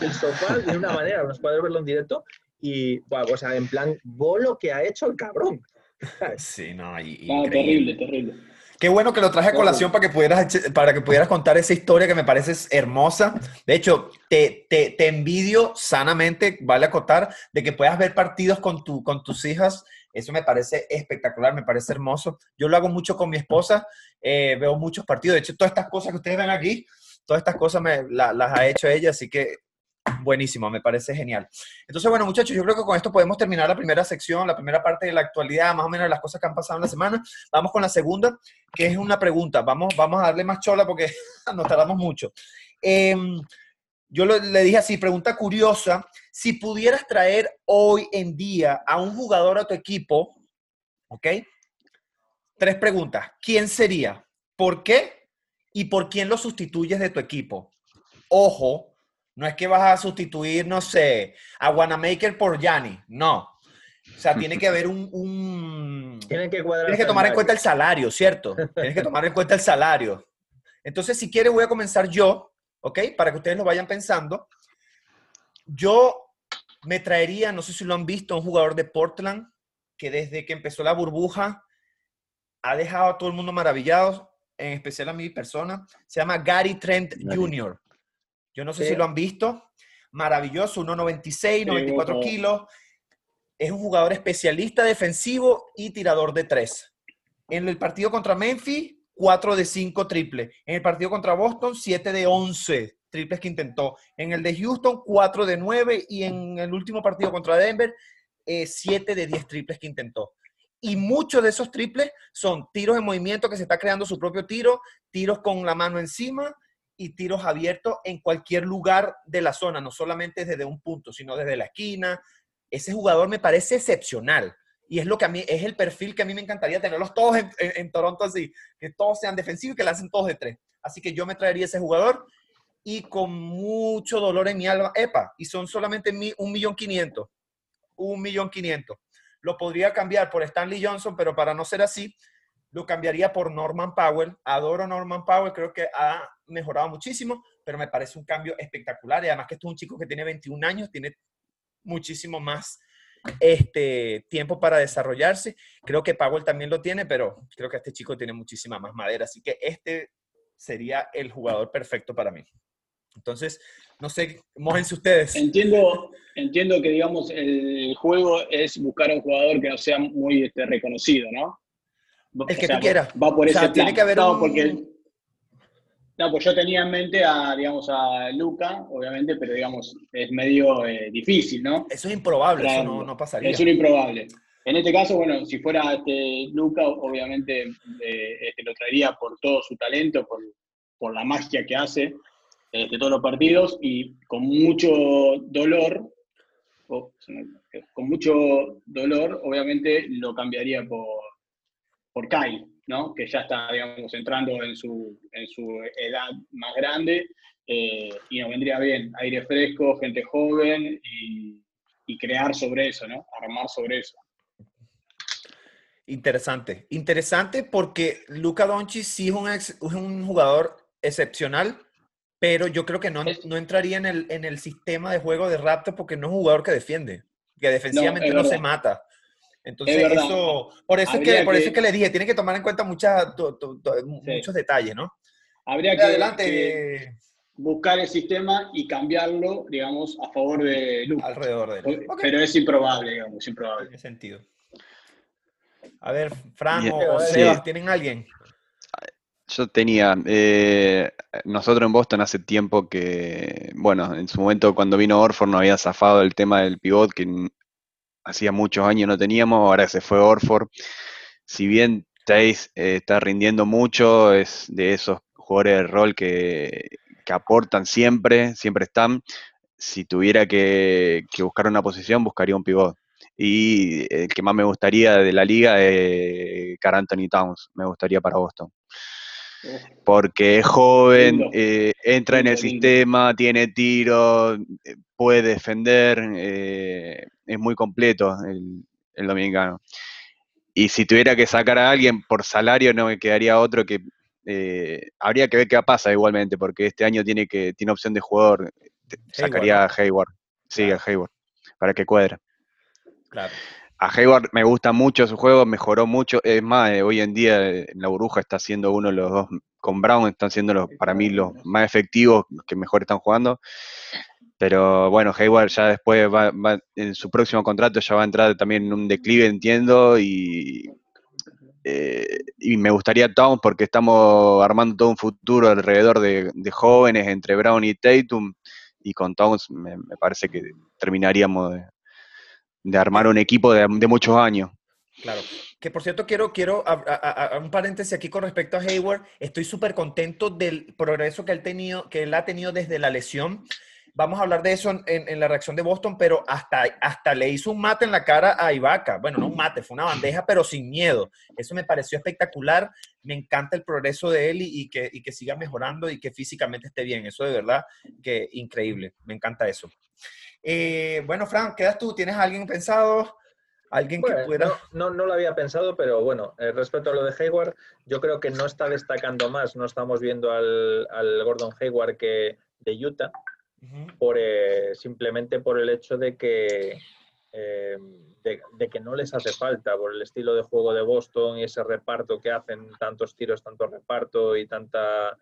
El sofá de una manera. Nos puede verlo en directo. Y, wow, o sea, en plan, bolo que ha hecho el cabrón. Sí, no, y, ah, terrible, terrible. Qué bueno que lo traje a colación para que pudieras, para que pudieras contar esa historia que me parece hermosa. De hecho, te, te, envidio sanamente, vale acotar, de que puedas ver partidos con, tu, con tus hijas. Eso me parece espectacular, me parece hermoso. Yo lo hago mucho con mi esposa, eh, veo muchos partidos. De hecho, todas estas cosas que ustedes ven aquí, todas estas cosas me, las ha hecho ella, así que Buenísimo, me parece genial. Entonces, bueno, muchachos, yo creo que con esto podemos terminar la primera sección, la primera parte de la actualidad, más o menos las cosas que han pasado en la semana. Vamos con la segunda, que es una pregunta. Vamos, vamos a darle más chola porque nos tardamos mucho. Em, yo le dije así, pregunta curiosa, si pudieras traer hoy en día a un jugador a tu equipo, ¿ok? Tres preguntas. ¿Quién sería? ¿Por qué? ¿Y por quién lo sustituyes de tu equipo? Ojo, no es que vas a sustituir, no sé, a Wanamaker por Yanni, no. O sea, tiene que haber un... Tienen que, tienes que tomar en cuenta el salario, ¿cierto? Tienes que tomar en cuenta el salario. Entonces, si quieres, voy a comenzar yo, ¿ok? Para que ustedes lo vayan pensando. Yo me traería, no sé si lo han visto, un jugador de Portland que desde que empezó la burbuja ha dejado a todo el mundo maravillado, en especial a mi persona. Se llama Gary Trent Jr. Yo no sé si lo han visto. Maravilloso, 1,96, 94 kilos. Es un jugador especialista defensivo y tirador de tres. En el partido contra Memphis, 4 de 5 triples. En el partido contra Boston, 7 de 11 triples que intentó. En el de Houston, 4 de 9. Y en el último partido contra Denver, 7 eh, de 10 triples que intentó. Y muchos de esos triples son tiros en movimiento que se está creando su propio tiro, tiros con la mano encima y tiros abiertos en cualquier lugar de la zona, no solamente desde un punto, sino desde la esquina. Ese jugador me parece excepcional. Y es lo que a mí, es el perfil que a mí me encantaría tenerlos todos en, Toronto así, que todos sean defensivos y que la hacen todos de tres. Así que yo me traería ese jugador y con mucho dolor en mi alma, epa, y son solamente un millón quinientos, un millón quinientos lo podría cambiar por Stanley Johnson, pero para no ser así, lo cambiaría por Norman Powell. Adoro Norman Powell, creo que ha mejorado muchísimo, pero me parece un cambio espectacular. Y además que esto es un chico que tiene 21 años, tiene muchísimo más este, tiempo para desarrollarse. Creo que Powell también lo tiene, pero creo que este chico tiene muchísima más madera. Así que este sería el jugador perfecto para mí. Entonces, no sé, mojense ustedes. Entiendo, entiendo que, digamos, el juego es buscar a un jugador que no sea muy este, reconocido, ¿no? El que tú quieras. Va por ese Tiene que haber no, porque, no, pues yo tenía en mente a, digamos, a Luca, obviamente, pero, digamos, es medio eh, difícil, ¿no? Eso es improbable, eso no, no, pasaría. Es un improbable. En este caso, bueno, si fuera este, Luca, obviamente eh, este, lo traería por todo su talento, por, por la magia que hace, de este, todos los partidos y con mucho dolor, con mucho dolor, obviamente lo cambiaría por, por Kyle, ¿no? que ya está, digamos, entrando en su, en su edad más grande eh, y nos vendría bien aire fresco, gente joven y, crear sobre eso, ¿no? armar sobre eso. Interesante, interesante porque Luca Doncic sí es un, es un jugador excepcional, pero yo creo que no, no entraría en el, en el sistema de juego de Raptor porque no es un jugador que defiende, que defensivamente no, se mata. Entonces, eso, por eso, es que, por eso que le dije, tiene que tomar en cuenta muchas, muchos detalles, ¿no? Habría que, adelante, buscar el sistema y cambiarlo, digamos, a favor de Luke. Alrededor de él. Pero es improbable, digamos, improbable. Tiene sentido. A ver, Fran o Sebas, ¿tienen alguien? Yo tenía, eh, nosotros en Boston hace tiempo que, bueno, en su momento cuando vino Orford no había zafado el tema del pivot, que hacía muchos años no teníamos, ahora se fue Orford. Si bien Taze eh, está rindiendo mucho, es de esos jugadores de rol que, aportan siempre, siempre están. Si tuviera que, buscar una posición, buscaría un pivot. Y el que más me gustaría de la liga es Car Anthony Towns, me gustaría para Boston porque es joven, eh, entra en el sistema, tiene tiro, eh, puede defender, eh, es muy completo el, dominicano. Y si tuviera que sacar a alguien por salario, no me quedaría otro que habría que ver qué pasa igualmente, porque este año tiene que tiene opción de jugador. Sacaría a Hayward. Sí, a Hayward, para que cuadre. Claro a Hayward me gusta mucho su juego, mejoró mucho. Es más, eh, hoy en día en la burbuja está siendo uno de los dos, con Brown están siendo los, para mí los más efectivos que mejor están jugando. Pero bueno, Hayward ya después va, en su próximo contrato ya va a entrar también en un declive, entiendo, y, eh, me gustaría Towns porque estamos armando todo un futuro alrededor de, jóvenes entre Brown y Tatum y con Towns me, parece que terminaríamos de, armar un equipo de, muchos años. Claro. Que por cierto, quiero, quiero a, un paréntesis aquí con respecto a Hayward. Estoy súper contento del progreso que él, tenido, que ha tenido desde la lesión. Vamos a hablar de eso en, la reacción de Boston, pero hasta, hasta le hizo un mate en la cara a Ibaka. Bueno, no un mate, fue una bandeja, pero sin miedo. Eso me pareció espectacular. Me encanta el progreso de él y, que, que siga mejorando y que físicamente esté bien. Eso de verdad que increíble. Me encanta eso. Eh, bueno, Frank, ¿quedas tú? ¿Tienes alguien pensado? ¿Alguien que pueda...? No, no, lo había pensado, pero bueno, eh, respecto a lo de Hayward, yo creo que no está destacando más. No estamos viendo al, al Gordon Hayward que de Utah por, eh, simplemente por el hecho de que, eh, de, que no les hace falta, por el estilo de juego de Boston y ese reparto que hacen, tantos tiros, tanto reparto y tanta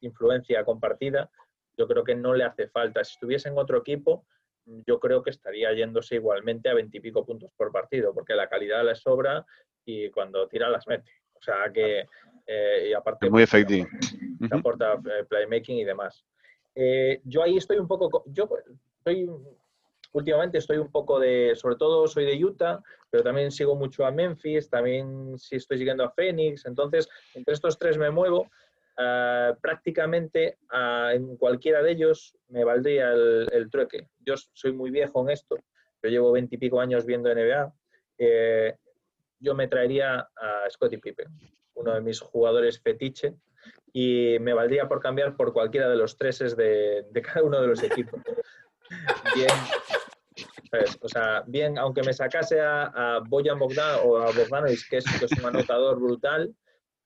influencia compartida, yo creo que no le hace falta. Si estuviese en otro equipo, yo creo que estaría yéndose igualmente a veintipico puntos por partido, porque la calidad le sobra y cuando tira las mete. O sea que, y aparte, muy efectivo. aporta playmaking y demás. Eh, yo ahí estoy un poco, yo estoy, últimamente estoy un poco de, sobre todo soy de Utah, pero también sigo mucho a Memphis, también sí estoy siguiendo a Phoenix, entonces entre estos tres me muevo. Ah, prácticamente en cualquiera de ellos me valdría el, trueque. Yo soy muy viejo en esto, yo llevo veintipico años viendo NBA. Eh, yo me traería a Scottie Pippen, uno de mis jugadores fetiche, y me valdría por cambiar por cualquiera de los treses de, cada uno de los equipos. Bien, pues, o sea, bien, aunque me sacase a, Boyan Bogdan o a Bogdanovic, es, que es un anotador brutal,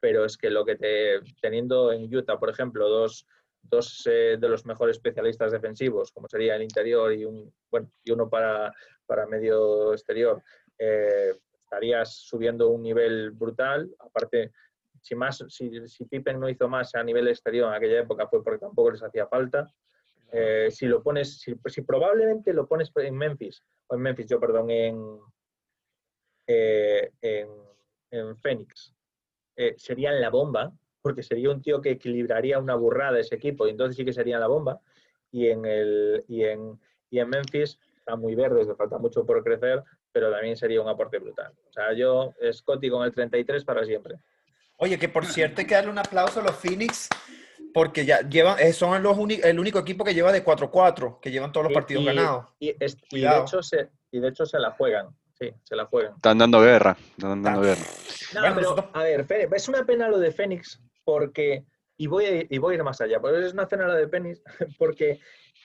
pero es que lo que te, teniendo en Utah, por ejemplo, dos, dos eh, de los mejores especialistas defensivos, como sería el interior y, un, bueno, y uno para, para medio exterior, eh, estarías subiendo un nivel brutal. Aparte, si, más, si, Pippen no hizo más a nivel exterior en aquella época fue porque tampoco les hacía falta. Eh, si lo pones, si, probablemente lo pones en Memphis, o en Memphis, yo perdón, en, eh, en, Phoenix, eh, serían la bomba, porque sería un tío que equilibraría una burrada ese equipo, y entonces sí que serían la bomba. Y en, el, y en, y en Memphis está muy verde, le falta mucho por crecer, pero también sería un aporte brutal. O sea, yo, Scotty con el 33 para siempre. Oye, que por cierto hay que darle un aplauso a los Phoenix porque ya llevan, eh, son los el único equipo que lleva de 4-4, que llevan todos los partidos ganados. Y, de hecho se, y de hecho se la juegan. Sí, se la juegan. Están dando guerra. Están dando guerra. No, pero, a ver, es una pena lo de Phoenix porque, y voy a, y voy a ir más allá, pero es una pena lo de Phoenix porque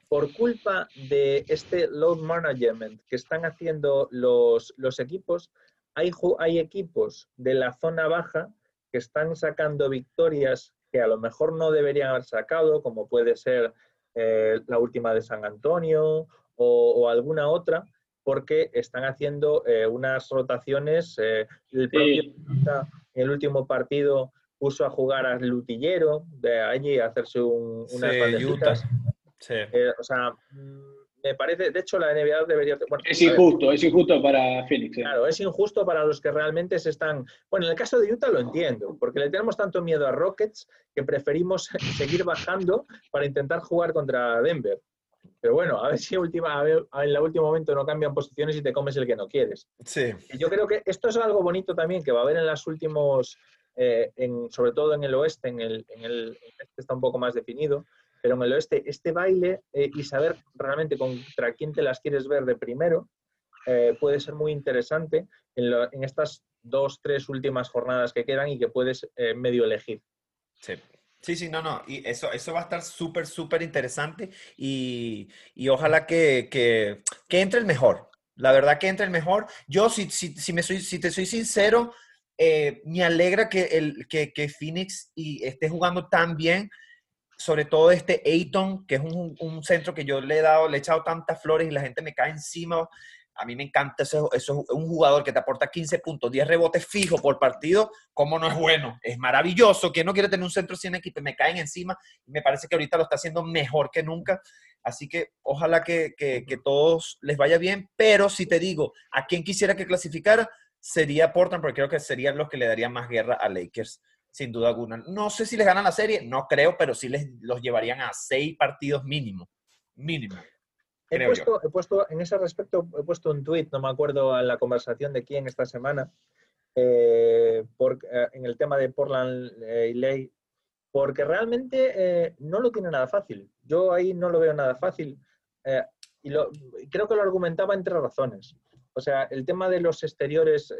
por culpa de este load management que están haciendo los, los equipos, hay, hay equipos de la zona baja que están sacando victorias que a lo mejor no deberían haber sacado, como puede ser eh, la última de San Antonio o, alguna otra, porque están haciendo eh, unas rotaciones. Eh, el en el último partido puso a jugar al Lutillero de allí a hacerse un, unas sí, o sea, mm, me parece, de hecho la NBA debería... es injusto, es injusto para Phoenix. Claro, es injusto para los que realmente se están... Bueno, en el caso de Utah lo entiendo, porque le tenemos tanto miedo a Rockets que preferimos seguir bajando para intentar jugar contra Denver. Pero bueno, a ver si última, en el último momento no cambian posiciones y te comes el que no quieres. Sí. yo creo que esto es algo bonito también que va a haber en los últimos, eh, en, sobre todo en el oeste, en el, en el este está un poco más definido, pero en el oeste, este baile eh, y saber realmente contra quién te las quieres ver de primero eh, puede ser muy interesante en, estas dos, tres últimas jornadas que quedan y que puedes medio elegir. Sí. Sí, sí, no, no. Y eso, eso va a estar súper, súper interesante y, y ojalá que, que, entre el mejor. La verdad que entre el mejor. Yo, si, si, si me soy, si te soy sincero, me alegra que, el, que, que Phoenix y esté jugando tan bien sobre todo este Ayton, que es un, un, centro que yo le he dado, le he echado tantas flores y la gente me cae encima. A mí me encanta eso, eso es un jugador que te aporta 15 puntos, 10 rebotes fijos por partido, ¿cómo no es bueno? Es maravilloso. ¿Quién no quiere tener un centro sin equipo? Me caen encima me parece que ahorita lo está haciendo mejor que nunca. Así que ojalá que, que, que todos les vaya bien, pero si te digo, a quién quisiera que clasificara, sería Portland, porque creo que serían los que le darían más guerra a Lakers sin duda alguna. No sé si les ganan la serie, no creo, pero sí les los llevarían a seis partidos mínimo. mínimo. He puesto, he puesto, en ese respecto, he puesto un tuit, no me acuerdo en la conversación de quién esta semana, eh, eh, en el tema de Portland y Ley, porque realmente no lo tiene nada fácil. Yo ahí no lo veo nada fácil. y creo que lo argumentaba entre razones. O sea, el tema de los exteriores,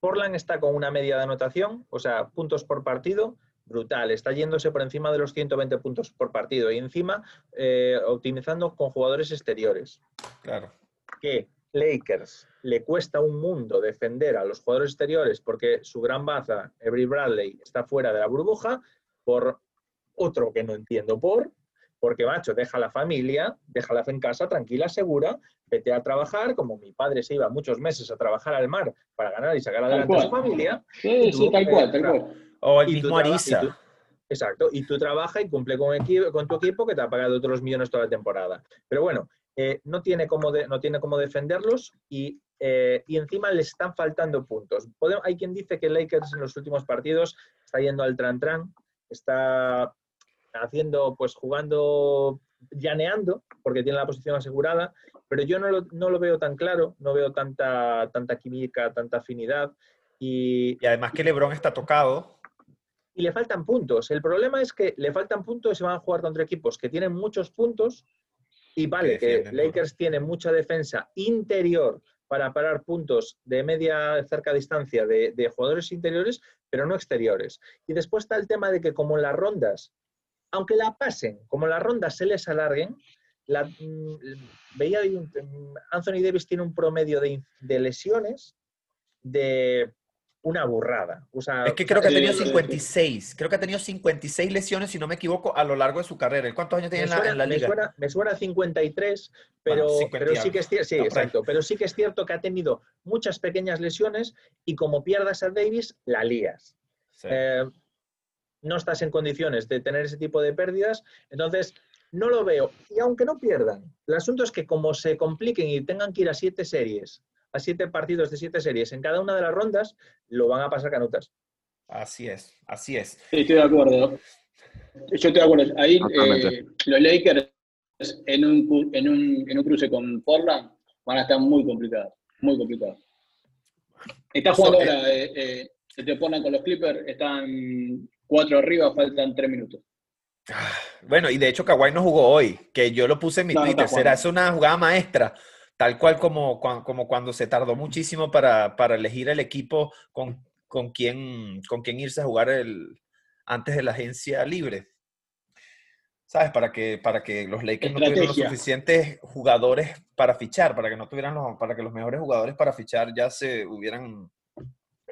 Portland está con una media de anotación, o sea, puntos por partido, brutal. Está yéndose por encima de los 120 puntos por partido y encima eh, optimizando con jugadores exteriores. Claro. Que Lakers le cuesta un mundo defender a los jugadores exteriores porque su gran baza, Every Bradley, está fuera de la burbuja por otro que no entiendo por, porque macho, deja la familia, déjala en casa, tranquila, segura, vete a trabajar, como mi padre se iba muchos meses a trabajar al mar para ganar y sacar adelante a su familia. Sí, sí, tal cual, tal cual. O el mismo Arisa. exacto, y tú trabajas y cumple con, con tu equipo que te ha pagado otros millones toda la temporada. Pero bueno, eh, no, tiene cómo no tiene cómo defenderlos y, eh, y encima le están faltando puntos. hay quien dice que Lakers en los últimos partidos está yendo al tran-tran, está haciendo, pues jugando, llaneando, porque tiene la posición asegurada, pero yo no lo, no lo veo tan claro, no veo tanta, tanta química, tanta afinidad. Y, y además que Lebron está tocado, y le faltan puntos. El problema es que le faltan puntos y se van a jugar contra equipos que tienen muchos puntos y vale, que, Lakers tiene mucha defensa interior para parar puntos de media cerca distancia de, jugadores interiores, pero no exteriores. Y después está el tema de que como las rondas, aunque la pasen, como las rondas se les alarguen, la, mm, veía Anthony Davis tiene un promedio de, de lesiones de una burrada. es que creo que ha tenido 56, creo que ha tenido 56 lesiones, si no me equivoco, a lo largo de su carrera. ¿Cuántos años tiene en, la, liga? Me suena, 53, pero, pero sí que es cierto, sí, exacto, pero sí que es cierto que ha tenido muchas pequeñas lesiones y como pierdas a Davis, la lías. Eh, no estás en condiciones de tener ese tipo de pérdidas, entonces no lo veo. Y aunque no pierdan, el asunto es que como se compliquen y tengan que ir a siete series siete partidos de siete series en cada una de las rondas, lo van a pasar canutas. Así es, así es. Sí, estoy de acuerdo. Yo estoy de acuerdo. Ahí eh, los Lakers en un, en, un, en un cruce con Portland van a estar muy complicados, muy complicados. Está jugando ahora, eh, eh, se te ponen con los Clippers, están cuatro arriba, faltan tres minutos. Ah, bueno, y de hecho Kawhi no jugó hoy, que yo lo puse en mi Twitter. ¿Será eso una jugada maestra? Tal cual como, como cuando se tardó muchísimo para, elegir el equipo con, con, quién, con quién irse a jugar el, antes de la agencia libre. ¿Sabes? Para que, para que los Lakers no tuvieran los suficientes jugadores para fichar, para que no tuvieran los, para que los mejores jugadores para fichar ya se hubieran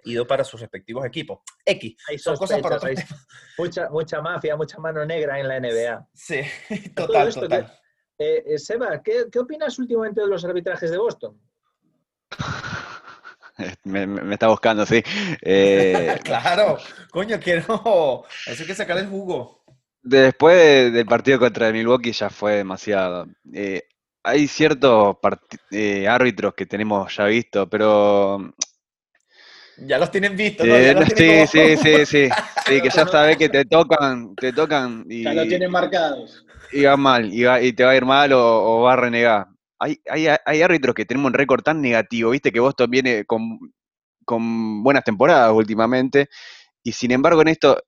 ido para sus respectivos equipos. X. son cosas para mucha, mucha mafia, mucha mano negra en la NBA. Sí, total, total. Eh, eh, Seba, ¿qué, opinas últimamente de los arbitrajes de Boston? Me, está buscando, sí. Eh, claro, coño, quiero. Eso hay que sacar el jugo. Después del partido contra Milwaukee ya fue demasiado. hay ciertos árbitros que tenemos ya visto, pero. Ya los tienen vistos, sí, sí, sí, sí, sí, que ya sabes que te tocan, te tocan y. Ya lo tienen marcados va mal, y, te va a ir mal o, va a renegar. Hay, hay, árbitros que tenemos un récord tan negativo, viste, que Boston viene con, con buenas temporadas últimamente, y sin embargo en esto,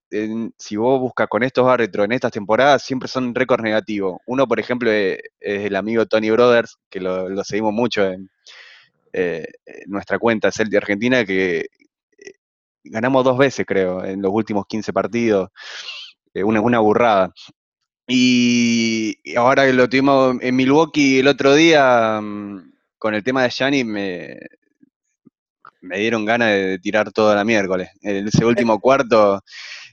si vos buscas con estos árbitros en estas temporadas, siempre son récords negativos. Uno, por ejemplo, es, el amigo Tony Brothers, que lo, seguimos mucho en, eh, nuestra cuenta, es el de Argentina, que eh, ganamos dos veces, creo, en los últimos 15 partidos. Eh, una burrada. Y ahora que lo tuvimos en Milwaukee el otro día, mm, con el tema de Gianni, me, me dieron ganas de tirar toda la miércoles. En ese último cuarto,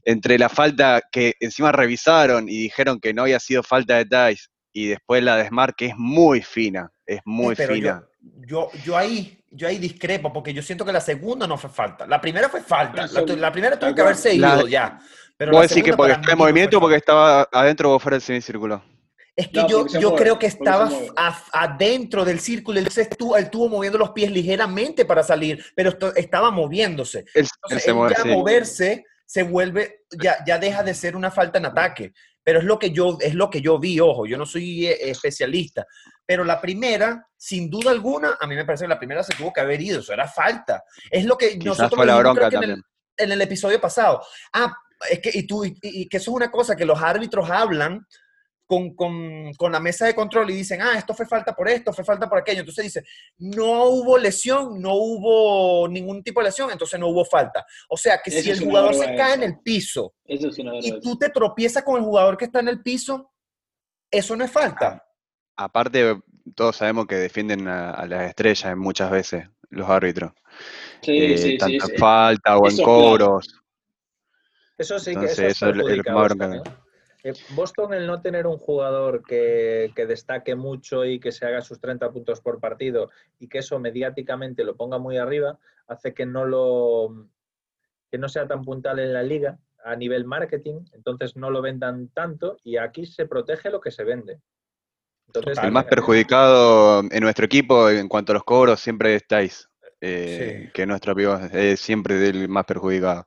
entre la falta que encima revisaron y dijeron que no había sido falta de Tice, y después la de Smart, que es muy fina, es muy fina. Yo, yo, ahí, yo ahí discrepo, porque yo siento que la segunda no fue falta. La primera fue falta. La, primera tuvo que haberse ido ya. Pero ¿Puedo decir que porque estaba en movimiento o porque estaba adentro o fuera del semicírculo? Es que yo, yo creo que estaba adentro del círculo, entonces estuvo, él estuvo moviendo los pies ligeramente para salir, pero estaba moviéndose. Él, entonces, ya moverse se vuelve, ya, ya deja de ser una falta en ataque. Pero es lo que yo, es lo que yo vi, ojo, yo no soy eh, especialista. Pero la primera, sin duda alguna, a mí me parece que la primera se tuvo que haber ido, eso era falta. Es lo que nosotros la en, el, episodio pasado. Ah, es que, y, tú, y que eso es una cosa que los árbitros hablan con, con, con, la mesa de control y dicen, ah, esto fue falta por esto, fue falta por aquello. Entonces dice, no hubo lesión, no hubo ningún tipo de lesión, entonces no hubo falta. O sea que si el jugador se cae en el piso y tú te tropiezas con el jugador que está en el piso, eso no es falta. Aparte, todos sabemos que defienden a, las estrellas muchas veces los árbitros. Sí, eh, sí, tanto falta o en cobros. Eso sí que eso, es el, eh, Boston, el no tener un jugador que, destaque mucho y que se haga sus 30 puntos por partido y que eso mediáticamente lo ponga muy arriba, hace que no lo que no sea tan puntual en la liga a nivel marketing, entonces no lo vendan tanto y aquí se protege lo que se vende. el más perjudicado en nuestro equipo en cuanto a los cobros siempre estáis. Eh, que nuestro amigo es siempre el más perjudicado.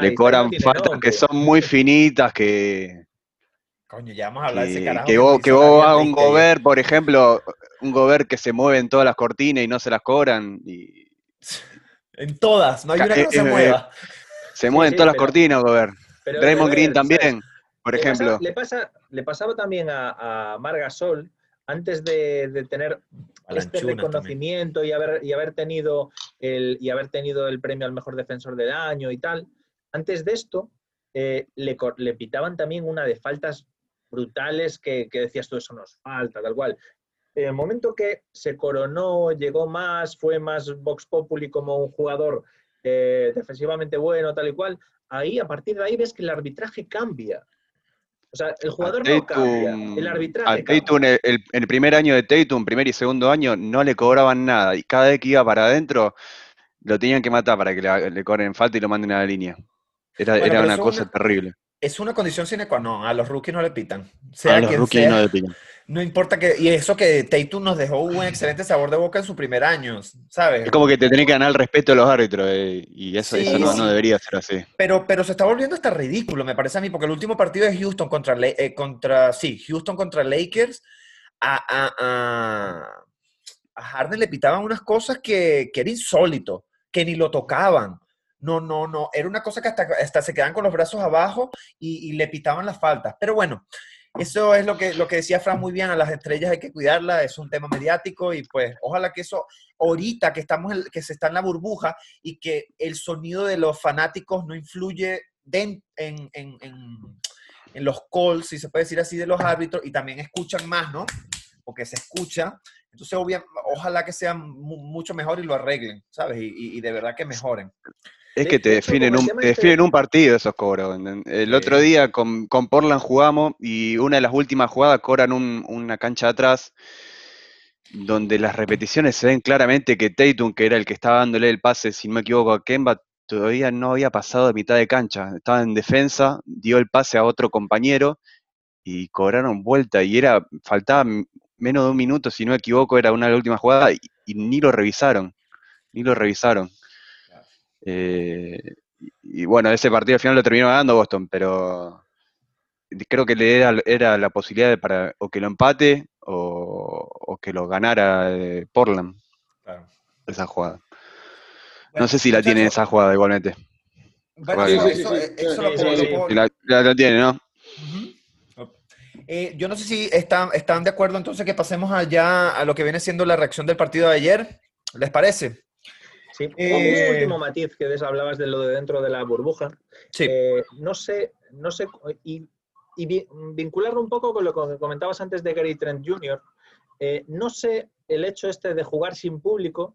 Le cobran faltas que son muy finitas, que Coño, ya vamos a hablar de ese carajo. Que vos, que vos hagas un gober, por ejemplo, un gober que se mueve en todas las cortinas y no se las cobran. Y... En todas, no hay una que no se mueva. Se mueven todas las cortinas, gober. Draymond Green también, por ejemplo. le, pasa, le pasaba también a, a Margasol antes de, tener este reconocimiento y haber, y haber, tenido el, y haber tenido el premio al mejor defensor del año y tal. Antes de esto, eh, le, le, pitaban también una de faltas brutales que, decías tú, eso nos falta, tal cual. En el momento que se coronó, llegó más, fue más Vox Populi como un jugador eh, defensivamente bueno, tal y cual, ahí a partir de ahí ves que el arbitraje cambia. O sea, el jugador no cambia, el arbitraje. el, primer año de Tatum, primer y segundo año, no le cobraban nada. Y cada vez que iba para adentro, lo tenían que matar para que le, le cobren falta y lo manden a la línea. Era, era una cosa terrible es una condición sine qua non. A los rookies no le pitan. a los rookies no le pitan. No importa que. Y eso que Tatum nos dejó un excelente sabor de boca en su primer año, ¿sabes? Es como que te tenés que ganar el respeto de los árbitros. Eh, y eso, eso no, debería ser así. Pero, pero se está volviendo hasta ridículo, me parece a mí, porque el último partido de Houston contra. Eh, contra sí, Houston contra Lakers. A, a, a, a Harden le pitaban unas cosas que, que era insólito, que ni lo tocaban. No, no, no. Era una cosa que hasta, se quedaban con los brazos abajo y, le pitaban las faltas. Pero bueno, eso es lo que, lo que decía Fran muy bien, a las estrellas hay que cuidarlas, es un tema mediático y pues ojalá que eso, ahorita que, estamos que se está en la burbuja y que el sonido de los fanáticos no influye en, los calls, si se puede decir así, de los árbitros y también escuchan más, ¿no? Porque se escucha. Entonces, ojalá que sean mucho mejor y lo arreglen, ¿sabes? y de verdad que mejoren. Es que te definen, un, definen un partido esos cobros. El otro día con, con, Portland jugamos y una de las últimas jugadas cobran una cancha atrás donde las repeticiones se ven claramente que Tatum, que era el que estaba dándole el pase, si no me equivoco, a Kemba, todavía no había pasado de mitad de cancha. Estaba en defensa, dio el pase a otro compañero y cobraron vuelta y era, faltaba menos de un minuto, si no me equivoco, era una de las últimas jugadas y ni lo revisaron, ni lo revisaron. Eh, y bueno, ese partido al final lo terminó ganando Boston, pero creo que le era, era la posibilidad de para o que lo empate o, que lo ganara eh, Portland. Esa jugada. no sé si la tiene esa jugada igualmente. la, tiene, ¿no? Eh, yo no sé si están, están de acuerdo entonces que pasemos allá a lo que viene siendo la reacción del partido de ayer. ¿Les parece? Sí, un eh, último matiz que hablabas de lo de dentro de la burbuja. Sí. Eh, no sé, no sé, y, vincularlo un poco con lo que comentabas antes de Gary Trent Jr., eh, no sé el hecho este de jugar sin público.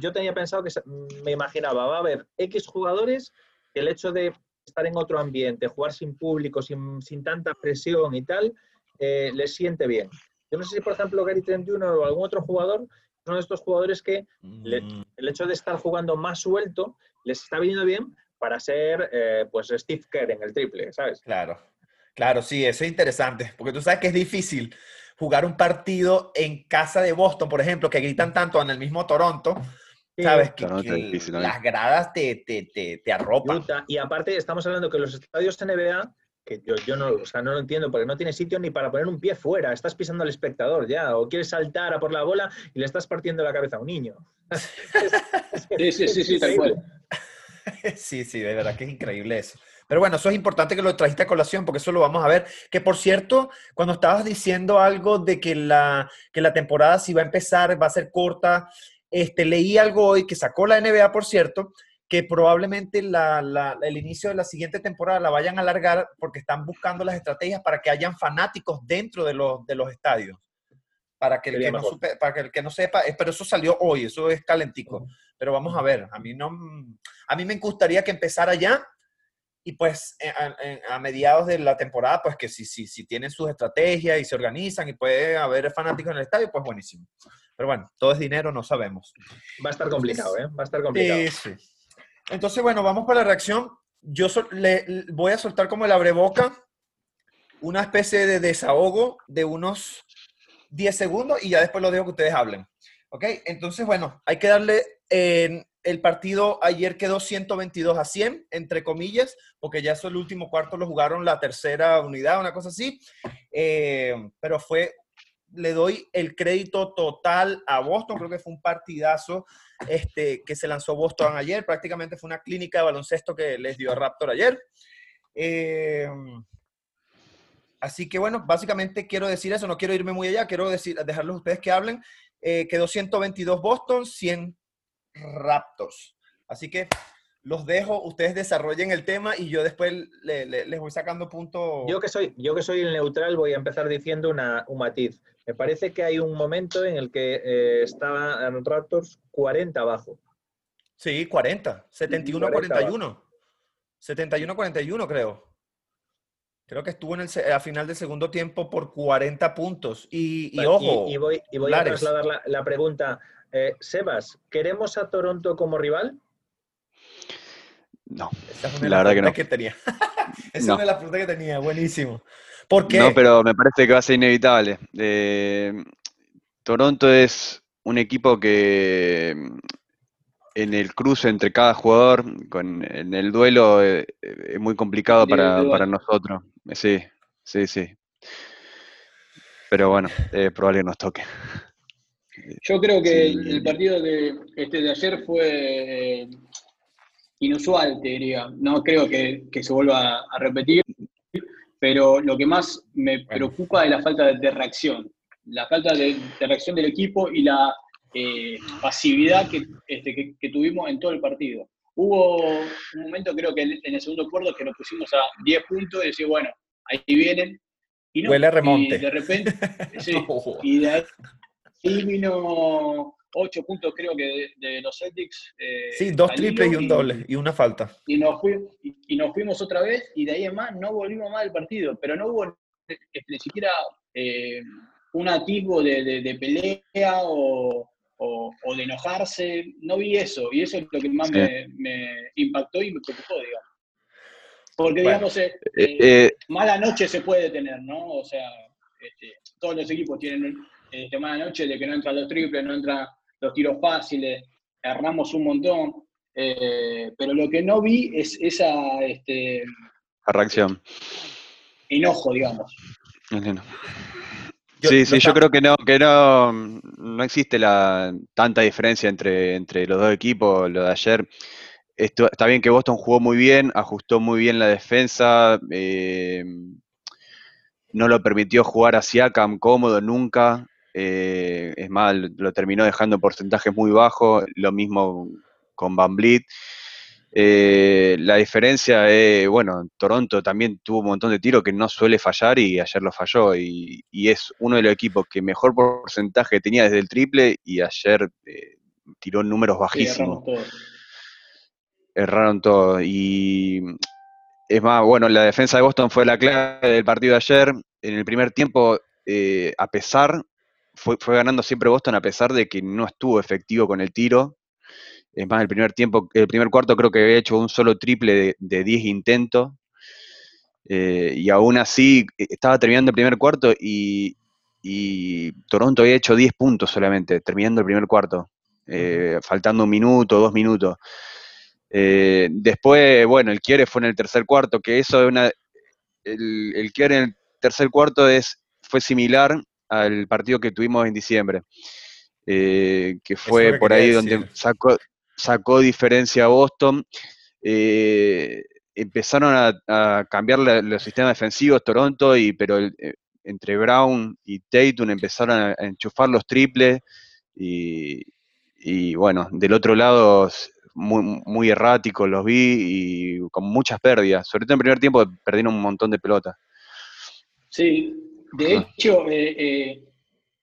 yo tenía pensado que me imaginaba, va a haber X jugadores, el hecho de estar en otro ambiente, jugar sin público, sin, sin tanta presión y tal, les siente bien. Yo no sé si, por ejemplo, Gary Trent Jr. o algún otro jugador uno de estos jugadores que mm. el hecho de estar jugando más suelto les está viniendo bien para ser eh, pues Steve Kerr en el triple, ¿sabes? Claro, claro, sí, eso es interesante, porque tú sabes que es difícil jugar un partido en casa de Boston, por ejemplo, que gritan tanto en el mismo Toronto. sabes que, las gradas te, te, te, te arropan. Y aparte estamos hablando que los estadios NBA que yo, yo no, o sea, no lo entiendo, porque no tiene sitio ni para poner un pie fuera, estás pisando al espectador ya, o quieres saltar a por la bola y le estás partiendo la cabeza a un niño. sí, sí, sí, sí, tal cual. Sí, sí, de verdad que es increíble eso. Pero bueno, eso es importante que lo trajiste a colación porque eso lo vamos a ver. Que por cierto, cuando estabas diciendo algo de que la, que la temporada si va a empezar, va a ser corta, este, leí algo hoy que sacó la NBA, por cierto, que probablemente el inicio de la siguiente temporada la vayan a alargar porque están buscando las estrategias para que hayan fanáticos dentro de los, de los estadios. Para que, el que, no para que el que no sepa, eh, pero eso salió hoy, eso es calentico. Pero vamos a ver, a mí, no, a mí me gustaría que empezara ya y pues eh, a, mediados de la temporada, pues que si, si, si tienen sus estrategias y se organizan y puede haber fanáticos en el estadio, pues buenísimo. Pero bueno, todo es dinero, no sabemos. Va a estar complicado, ¿eh? Va a estar complicado. Sí, sí. Entonces, bueno, vamos para la reacción. Yo voy a soltar como el abreboca una especie de desahogo de unos 10 segundos y ya después lo dejo que ustedes hablen. ¿Ok? Entonces, bueno, hay que darle... en el partido ayer quedó 122 a 100, entre comillas, porque ya eso el último cuarto lo jugaron la tercera unidad, una cosa así. Eh, pero fue le doy el crédito total a Boston. Creo que fue un partidazo este, que se lanzó Boston ayer. Prácticamente fue una clínica de baloncesto que les dio a Raptor ayer. Eh, así que bueno, básicamente quiero decir eso. No quiero irme muy allá. Quiero decir, dejarles a ustedes que hablen. Eh, quedó 122 Boston, 100 Raptors. Así que los dejo, ustedes desarrollen el tema y yo después les voy sacando puntos. Yo que soy, yo que soy el neutral voy a empezar diciendo una, un matiz. Me parece que hay un momento en el que eh, estaba en Raptors 40 abajo. Sí, 40, 71-41. 71-41 creo. Creo que estuvo en el, a final del segundo tiempo por 40 puntos. Y, ojo. Y, voy, a trasladar la, pregunta. Eh, Sebas, ¿queremos a Toronto como rival? No, la, verdad que no. Que tenía. Esa es la pregunta que tenía, buenísimo. No, pero me parece que va a ser inevitable. Eh, Toronto es un equipo que en el cruce entre cada jugador, con, en el duelo, eh, es muy complicado para, para, nosotros. Sí, sí, sí. Pero bueno, es probable que nos toque. Yo creo que el partido de, este de ayer fue inusual, te diría. No creo que, se vuelva a repetir, pero lo que más me preocupa es la falta de, reacción. La falta de, reacción del equipo y la eh, pasividad este, que, que, tuvimos en todo el partido. Hubo un momento, creo que en, el segundo cuarto, que nos pusimos a 10 puntos y decir, bueno, ahí vienen. Y no, Huele remonte. Y de repente, sí, y de ahí vino ocho puntos creo que de, los Celtics. Eh, sí, dos triples y un doble, y una falta. Y nos, fuimos, y, nos fuimos otra vez y de ahí en más no volvimos más al partido, pero no hubo ni siquiera eh, un atisbo de, pelea o, de enojarse, no vi eso, y eso es lo que más me, impactó y me preocupó, digamos. Porque, digamos, eh, mala noche se puede tener, ¿no? O sea, este, todos los equipos tienen este, mala noche de que no entran los triples, no entra los tiros fáciles, erramos un montón, eh, pero lo que no vi es esa este, reacción. Enojo, digamos. sí, sí, yo creo que no, que no, no existe la, tanta diferencia entre, entre los dos equipos. Lo de ayer, Esto, está bien que Boston jugó muy bien, ajustó muy bien la defensa, eh, no lo permitió jugar hacia Cam cómodo nunca. Eh, es más, lo terminó dejando porcentajes muy bajos, lo mismo con Van Vliet. Eh, la diferencia es, bueno, Toronto también tuvo un montón de tiros que no suele fallar y ayer lo falló. Y, es uno de los equipos que mejor porcentaje tenía desde el triple y ayer eh, tiró números bajísimos. erraron todo. Y es más, bueno, la defensa de Boston fue la clave del partido de ayer. En el primer tiempo, a pesar fue, ganando siempre Boston a pesar de que no estuvo efectivo con el tiro. Es más, el primer tiempo, el primer cuarto creo que había hecho un solo triple de, 10 intentos. Eh, y aún así eh, estaba terminando el primer cuarto y, Toronto había hecho 10 puntos solamente, terminando el primer cuarto. faltando un minuto, dos minutos. después, bueno, el quiere fue en el tercer cuarto, que eso es una, el, el quiere en el tercer cuarto es, fue similar al partido que tuvimos en diciembre, que fue por ahí donde sacó, sacó diferencia a Boston. Eh, empezaron a, cambiar los sistemas defensivos Toronto, y, pero eh, entre Brown y Tatum empezaron a, enchufar los triples y, bueno, del otro lado muy, muy erráticos los vi y con muchas pérdidas, sobre todo en el primer tiempo perdieron un montón de pelotas. Sí, de hecho, eh,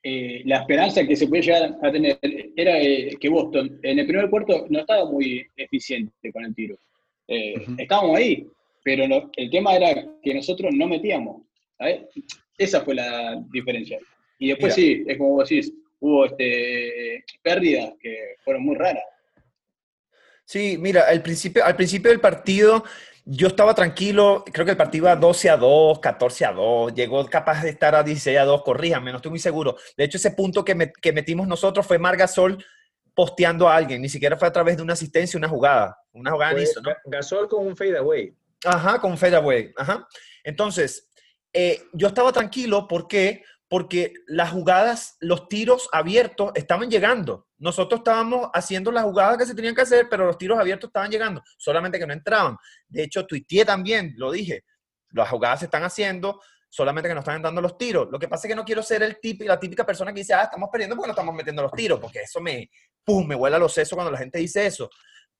eh, la esperanza que se puede llegar a tener era eh, que Boston en el primer cuarto no estaba muy eficiente con el tiro. Eh, estábamos ahí, pero el tema era que nosotros no metíamos. Esa fue la diferencia. Y después sí, es como vos decís, hubo este, pérdidas que fueron muy raras. Sí, mira, al principio, al principio del partido yo estaba tranquilo, creo que el partido iba 12 a 2, 14 a 2, llegó capaz de estar a 16 a 2, corríjame, no estoy muy seguro. De hecho, ese punto que, metimos nosotros fue Margasol posteando a alguien, ni siquiera fue a través de una asistencia, una jugada, una jugada en eso, ¿no? Gasol con un fade away. Ajá, con un fade away, ajá. Entonces, eh, yo estaba tranquilo, ¿por qué? Porque las jugadas, los tiros abiertos estaban llegando. Nosotros estábamos haciendo las jugadas que se tenían que hacer, pero los tiros abiertos estaban llegando, solamente que no entraban. De hecho, tuiteé también, lo dije, las jugadas se están haciendo, solamente que no están entrando los tiros. Lo que pasa es que no quiero ser el la típica persona que dice, ah, estamos perdiendo porque no estamos metiendo los tiros, porque eso me, pum, me vuela los sesos cuando la gente dice eso.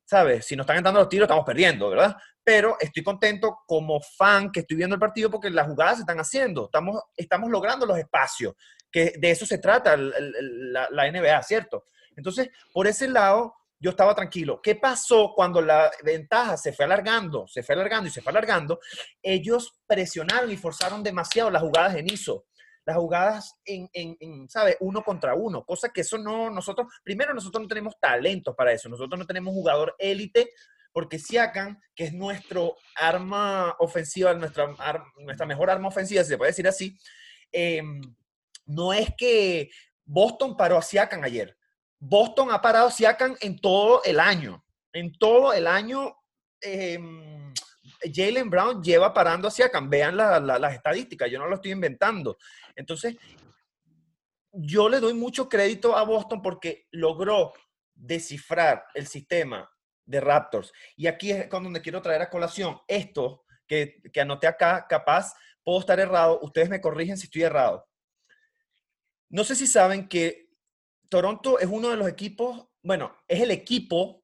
¿Sabes? Si no están entrando los tiros, estamos perdiendo, ¿verdad? Pero estoy contento como fan que estoy viendo el partido porque las jugadas se están haciendo, estamos, estamos logrando los espacios, que de eso se trata la NBA, ¿cierto? Entonces, por ese lado, yo estaba tranquilo. ¿Qué pasó cuando la ventaja se fue alargando, se fue alargando y se fue alargando? Ellos presionaron y forzaron demasiado las jugadas en ISO, las jugadas en, en, ¿sabes? Uno contra uno, cosa que eso no, nosotros, primero nosotros no tenemos talentos para eso, nosotros no tenemos jugador élite, porque Siakam, que es nuestro arma ofensiva, nuestra, nuestra mejor arma ofensiva, si se puede decir así, em, no es que Boston paró a Siakam ayer. Boston ha parado Siakam en todo el año. En todo el año, em, Jalen Brown lleva parando a Siakam. Vean las estadísticas, yo no lo estoy inventando. Entonces, yo le doy mucho crédito a Boston porque logró descifrar el sistema de Raptors. Y aquí es con donde quiero traer a colación esto que, que anoté acá, capaz puedo estar errado, ustedes me corrigen si estoy errado. No sé si saben que Toronto es uno de los equipos, bueno, es el equipo,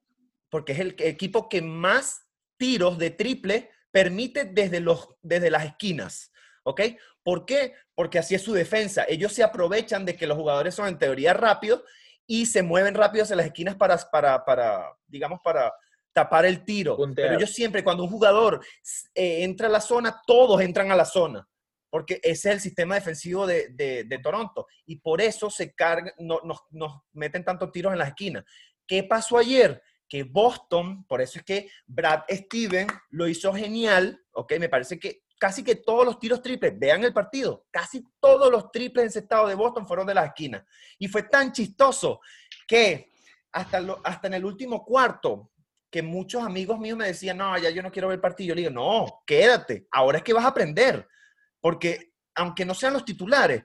porque es el equipo que más tiros de triple permite desde, los, desde las esquinas. ¿Ok? ¿Por qué? Porque así es su defensa. Ellos se aprovechan de que los jugadores son en teoría rápidos y se mueven rápido hacia las esquinas para, para, para digamos, para tapar el tiro. Pero ellos siempre, cuando un jugador eh, entra a la zona, todos entran a la zona porque ese es el sistema defensivo de, Toronto. Y por eso se carga, no, nos, meten tantos tiros en la esquina. ¿Qué pasó ayer? Que Boston, por eso es que Brad Steven lo hizo genial, ¿ok? Me parece que casi que todos los tiros triples, vean el partido, casi todos los triples encestados de Boston fueron de la esquina. Y fue tan chistoso que hasta, hasta en el último cuarto, que muchos amigos míos me decían, no, ya yo no quiero ver el partido. Yo le digo, no, quédate, ahora es que vas a aprender porque aunque no sean los titulares,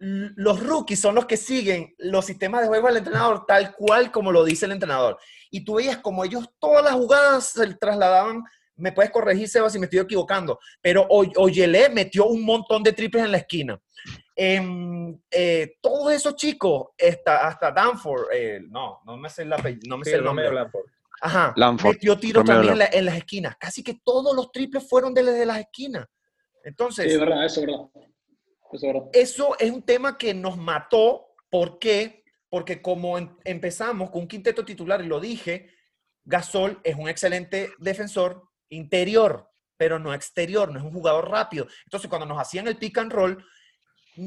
los rookies son los que siguen los sistemas de juego del entrenador tal cual como lo dice el entrenador. Y tú veías como ellos todas las jugadas se trasladaban, me puedes corregir, Seba, si me estoy equivocando, pero Oyele metió un montón de triples en la esquina. Em, eh, todos esos chicos, hasta, hasta Danford, eh, no, no me sé, no me sé el nombre. Ajá, metió tiro también en, en, las esquinas. Casi que todos los triples fueron desde las esquinas. Entonces, es verdad, eso es verdad. Eso es un tema que nos mató. ¿Por qué? Porque como em, empezamos con un quinteto titular, y lo dije, Gasol es un excelente defensor interior, pero no exterior, no es un jugador rápido. Entonces, cuando nos hacían el pick and roll,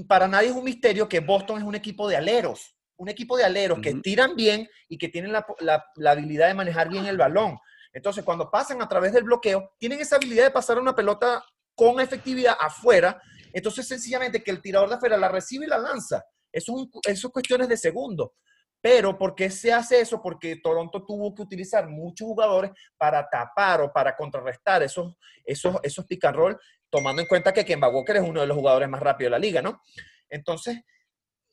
para nadie es un misterio que Boston es un equipo de aleros, un equipo de aleros que tiran bien y que tienen la, la, habilidad de manejar bien el balón. Entonces, cuando pasan a través del bloqueo, tienen esa habilidad de pasar una pelota con efectividad afuera, entonces sencillamente que el tirador de afuera la recibe y la lanza. Eso, es cuestiones de segundo. Pero ¿por qué se hace eso? Porque Toronto tuvo que utilizar muchos jugadores para tapar o para contrarrestar esos, esos, esos pick and roll, tomando en cuenta que Kemba Walker es uno de los jugadores más rápidos de la liga, ¿no? Entonces,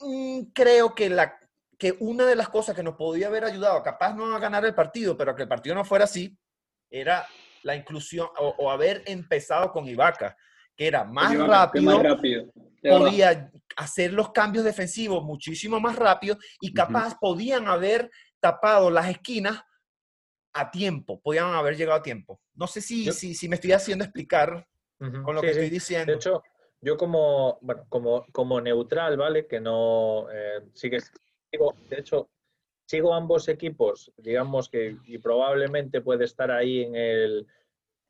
mm, creo que, la, que una de las cosas que nos podía haber ayudado, capaz no a ganar el partido, pero que el partido no fuera así, era la inclusión o, haber empezado con Ibaka, que era más rápido, podía hacer los cambios defensivos muchísimo más rápido y capaz podían haber tapado las esquinas a tiempo, podían haber llegado a tiempo. No sé si, si, si, me estoy haciendo explicar con lo que estoy diciendo. De hecho, yo como, bueno, como, como neutral, ¿vale? Que no eh, sigue, de hecho, sigo ambos equipos, digamos que y probablemente puede estar ahí en el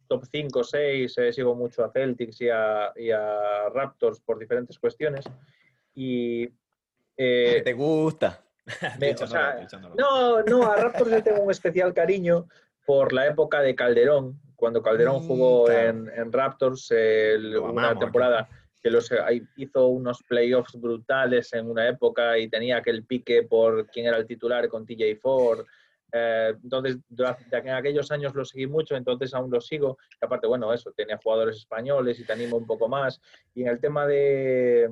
top 5 o 6, eh, sigo mucho a Celtics y a, Raptors por diferentes cuestiones. Y, eh, ¿Te gusta? no, no, a Raptors le tengo un especial cariño por la época de Calderón, cuando Calderón mm, jugó en, Raptors una temporada que los, hizo unos playoffs brutales en una época y tenía aquel pique por quién era el titular con TJ Ford. Eh, entonces, en aquellos años lo seguí mucho, entonces aún lo sigo. Y aparte, bueno, eso, tenía jugadores españoles y te animo un poco más. Y en el tema de,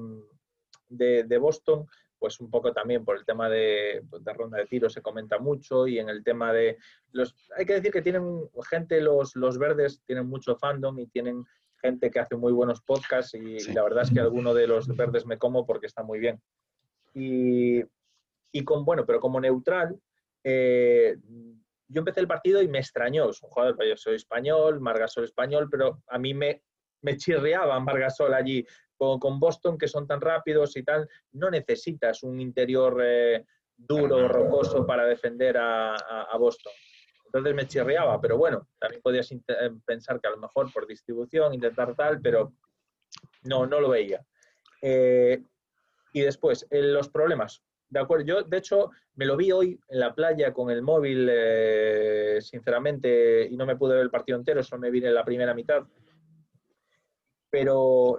de, Boston, pues un poco también por el tema de, de, ronda de tiro se comenta mucho y en el tema de los hay que decir que tienen gente los, los verdes tienen mucho fandom y tienen gente que hace muy buenos podcasts y, la verdad es que alguno de los verdes me como porque está muy bien. Y, y con, bueno, pero como neutral, eh, yo empecé el partido y me extrañó. Es un jugador, yo soy español, Margasol español, pero a mí me, me chirriaba Margasol allí. Con, con, Boston, que son tan rápidos y tal, no necesitas un interior eh, duro, rocoso para defender a, a Boston. Entonces me chirriaba, pero bueno, también podías eh, pensar que a lo mejor por distribución, intentar tal, pero no, no lo veía. Eh, y después, los problemas. De acuerdo, yo de hecho me lo vi hoy en la playa con el móvil, eh, sinceramente, y no me pude ver el partido entero, solo me vi en la primera mitad. Pero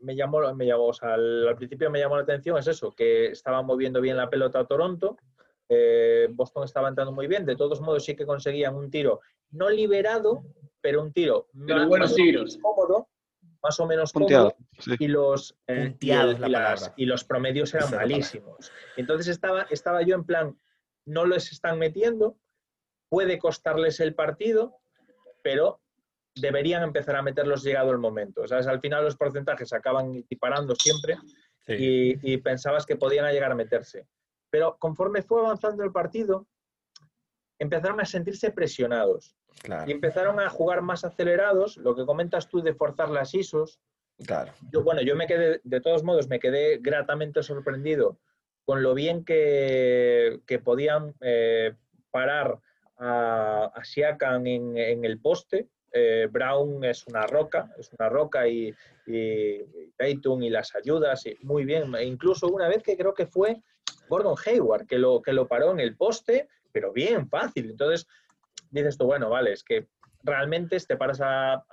me llamó, me llamó o sea, al, principio me llamó la atención, es eso, que estaba moviendo bien la pelota a Toronto, eh, Boston estaba entrando muy bien, de todos modos sí que conseguían un tiro no liberado, pero un tiro más, buenos tiros. cómodo, más o menos cómodo, y, los, eh, y, los promedios eran malísimos. Entonces estaba, estaba yo en plan, no les están metiendo, puede costarles el partido, pero deberían empezar a meterlos llegado el momento. ¿Sabes? Al final los porcentajes acaban equiparando siempre y, y, pensabas que podían llegar a meterse. Pero conforme fue avanzando el partido, empezaron a sentirse presionados. Y empezaron a jugar más acelerados, lo que comentas tú de forzar las ISOs. Claro. Yo, bueno, yo me quedé, de todos modos, me quedé gratamente sorprendido con lo bien que, podían eh, parar a, a Siakam en, el poste. Eh, Brown es una roca, es una roca y, y, y las ayudas, y muy bien. E incluso una vez que creo que fue Gordon Hayward, que lo, que lo paró en el poste, pero bien, fácil. Entonces, dices tú, bueno, vale, es que realmente te paras a,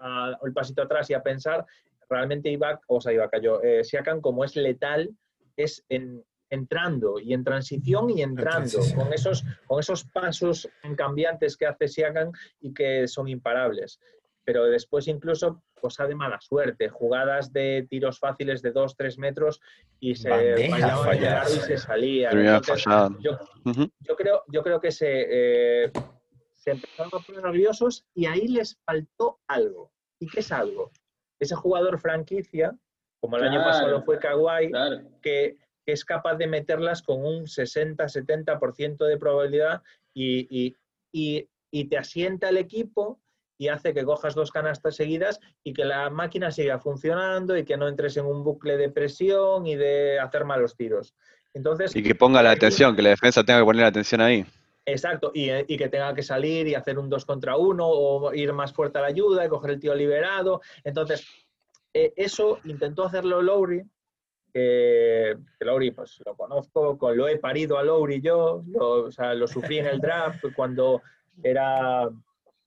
el pasito atrás y a pensar, realmente iba, o sea, iba cayó, eh, Siakam como es letal, es en, entrando y en transición y entrando, con esos, con esos pasos cambiantes que hace Siakam y que son imparables. Pero después incluso cosa de mala suerte, jugadas de tiros fáciles de 2-3 metros y se fallaba y se salía. yo, creo, yo creo que se, eh, se empezaron a poner nerviosos y ahí les faltó algo. ¿Y qué es algo? Ese jugador franquicia, como el año pasado fue Kawhi, que, es capaz de meterlas con un 60-70% de probabilidad y, y, y te asienta el equipo y hace que cojas dos canastas seguidas y que la máquina siga funcionando y que no entres en un bucle de presión y de hacer malos tiros. Entonces, y que ponga la atención, que la defensa tenga que poner la atención ahí. Exacto, y, que tenga que salir y hacer un dos contra uno o ir más fuerte a la ayuda y coger el tío liberado. Entonces, eh, eso intentó hacerlo Lowry, que Lowry pues lo conozco, lo he parido a Lowry yo, lo, o sea, lo sufrí en el draft cuando era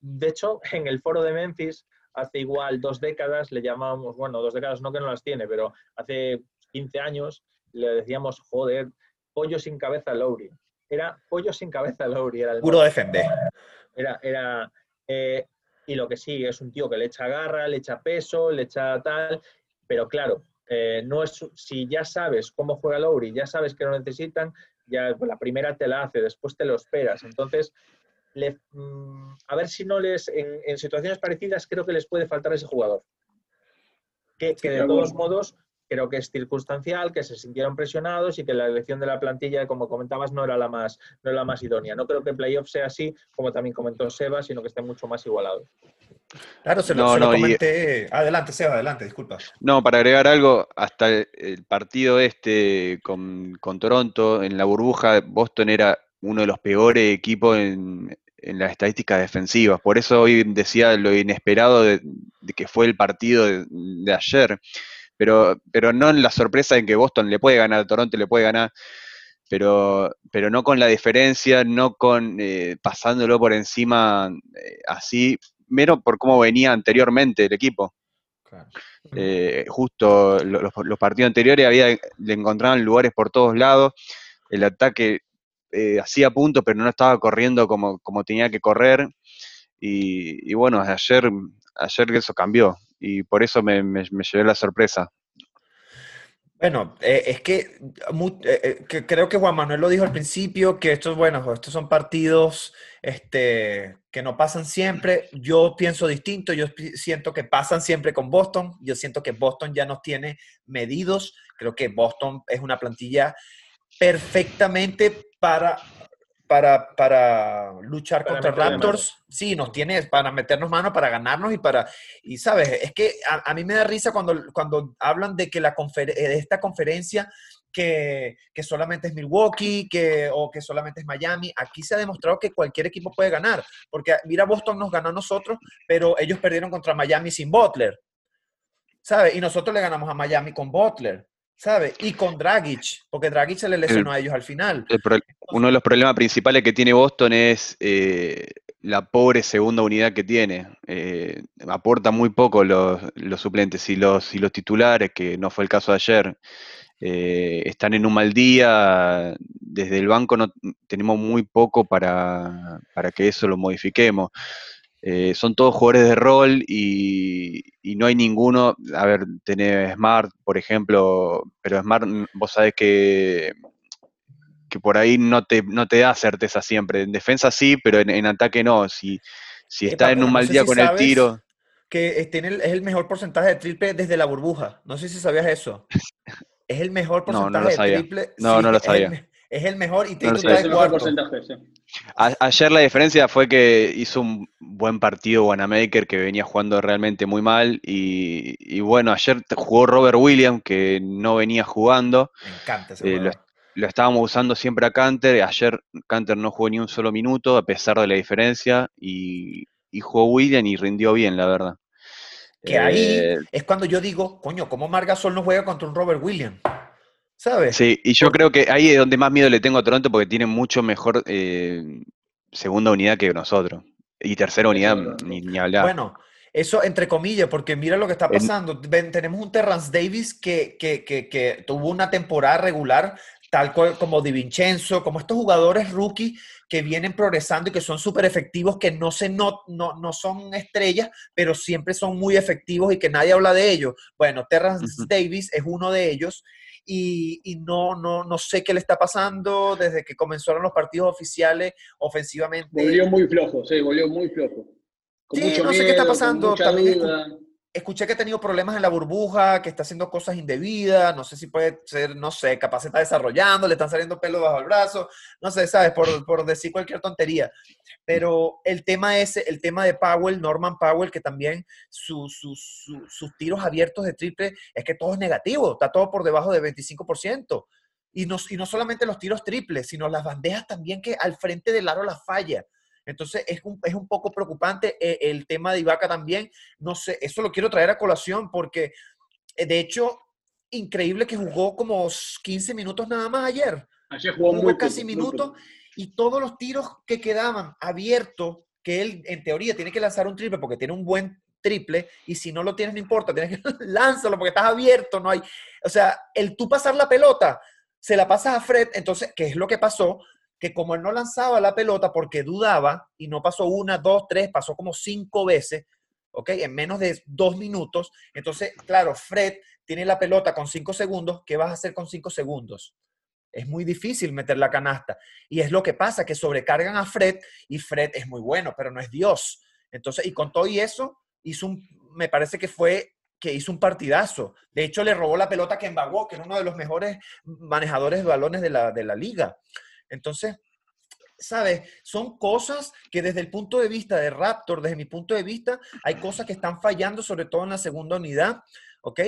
de hecho, en el foro de Memphis, hace igual dos décadas, le llamábamos, bueno, dos décadas no que no las tiene, pero hace 15 años le decíamos, joder, pollo sin cabeza Lowry. Era pollo sin cabeza Lowry. Era el Puro defender. Era, era, eh, y lo que sí, es un tío que le echa garra, le echa peso, le echa tal, pero claro, eh, no es, si ya sabes cómo juega Lowry, ya sabes que lo necesitan, ya pues, la primera te la hace, después te lo esperas. Entonces, mm, a ver si no les, en, situaciones parecidas, creo que les puede faltar ese jugador. Que, que de todos modos creo que es circunstancial, que se sintieron presionados y que la elección de la plantilla, como comentabas, no era la más, no era la más idónea. No creo que el playoff sea así, como también comentó Seba, sino que esté mucho más igualado. Claro, se lo, comenté. Adelante, Seba, adelante, disculpa. No, para agregar algo, hasta el partido este con, Toronto, en la burbuja, Boston era uno de los peores equipos en, las estadísticas defensivas. Por eso hoy decía lo inesperado de, que fue el partido de ayer pero, pero no en la sorpresa en que Boston le puede ganar, Toronto le puede ganar, pero, pero no con la diferencia, no con eh, pasándolo por encima eh, así, mero por cómo venía anteriormente el equipo. Eh, justo los, partidos anteriores había, le encontraban lugares por todos lados, el ataque hacía puntos, pero no estaba corriendo como, como tenía que correr. Y, bueno, ayer, ayer eso cambió y por eso me, me, llevé la sorpresa. Bueno, eh, es que, eh, eh, que, creo que Juan Manuel lo dijo al principio, que estos, bueno, estos son partidos este, que no pasan siempre. Yo pienso distinto, yo siento que pasan siempre con Boston, yo siento que Boston ya nos tiene medidos, creo que Boston es una plantilla perfectamente para para, para luchar contra Raptors, sí, nos tiene para meternos mano, para ganarnos y para, y sabes, es que a, mí me da risa cuando, cuando hablan de que la de esta conferencia que, que, solamente es Milwaukee que, o que solamente es Miami. Aquí se ha demostrado que cualquier equipo puede ganar, porque mira, Boston nos ganó a nosotros, pero ellos perdieron contra Miami sin Butler, ¿sabes? Y nosotros le ganamos a Miami con Butler. ¿Sabe? Y con Dragic, porque Dragic se le lesionó a ellos al final. uno de los problemas principales que tiene Boston es eh, la pobre segunda unidad que tiene. Eh, aporta muy poco los, suplentes y los, y los titulares, que no fue el caso de ayer. Eh, están en un mal día, desde el banco no tenemos muy poco para, para que eso lo modifiquemos. Eh, son todos jugadores de rol y, no hay ninguno, a ver, tenés Smart, por ejemplo, pero Smart, vos sabés que, que por ahí no te, no te da certeza siempre. En defensa sí, pero en, ataque no. Si, si está en un mal día con el tiro. Que tiene es el mejor porcentaje de triple desde la burbuja. No sé si sabías eso. Es el mejor porcentaje de triple. No, no lo sabía es el mejor y Tatum está de cuarto. ayer la diferencia fue que hizo un buen partido Wanamaker que venía jugando realmente muy mal y, bueno, ayer jugó Robert Williams que no venía jugando. Me encanta ese eh, lo, estábamos usando siempre a Canter, ayer Canter no jugó ni un solo minuto a pesar de la diferencia y, jugó Williams y rindió bien, la verdad. Que ahí eh, es cuando yo digo, coño, ¿cómo Margasol no juega contra un Robert Williams? ¿Sabes? Sí, y yo creo que ahí es donde más miedo le tengo a Toronto porque tiene mucho mejor eh, segunda unidad que nosotros. Y tercera unidad, ni, hablar. Bueno, eso entre comillas, porque mira lo que está pasando. tenemos un Terrance Davis que, que, que, tuvo una temporada regular, tal como Di Vincenzo, como estos jugadores rookie que vienen progresando y que son súper efectivos, que no, se, no, no, no, son estrellas, pero siempre son muy efectivos y que nadie habla de ellos. Bueno, Terrance Davis es uno de ellos y, no, no, no sé qué le está pasando desde que comenzaron los partidos oficiales ofensivamente. Volvió muy flojo, sí, volvió muy flojo. sí, no sé qué está pasando. También escuché que ha tenido problemas en la burbuja, que está haciendo cosas indebidas, no sé si puede ser, no sé, capaz se está desarrollando, le están saliendo pelos bajo el brazo, no sé, ¿sabes? Por, por, decir cualquier tontería. Pero el tema ese, el tema de Powell, Norman Powell, que también sus tiros abiertos de triple, es que todo es negativo, está todo por debajo de 25%. Y no, y no solamente los tiros triples, sino las bandejas también que al frente del aro las falla. Entonces es un, es un poco preocupante eh, el tema de Ibaka también. No sé, eso lo quiero traer a colación porque eh, de hecho, increíble que jugó como 15 minutos nada más ayer. Ayer jugó, casi minutos y todos los tiros que quedaban abiertos, que él en teoría tiene que lanzar un triple porque tiene un buen triple y si no lo tienes no importa, tienes que lanzarlo porque estás abierto, no hay, o sea, el tú pasar la pelota, se la pasas a Fred, entonces, ¿qué es lo que pasó? Que como él no lanzaba la pelota porque dudaba y no pasó una, dos, tres, pasó como cinco veces, ¿ok? En menos de dos minutos. Entonces, claro, Fred tiene la pelota con cinco segundos. ¿Qué vas a hacer con cinco segundos? Es muy difícil meter la canasta. Y es lo que pasa, que sobrecargan a Fred y Fred es muy bueno, pero no es Dios. Entonces, y con todo y eso, hizo un, me parece que fue que hizo un partidazo. De hecho, le robó la pelota a Kemba que era uno de los mejores manejadores de balones de la, de la liga. Entonces, ¿sabes? Son cosas que desde el punto de vista de Raptor, desde mi punto de vista, hay cosas que están fallando, sobre todo en la segunda unidad, ¿ok?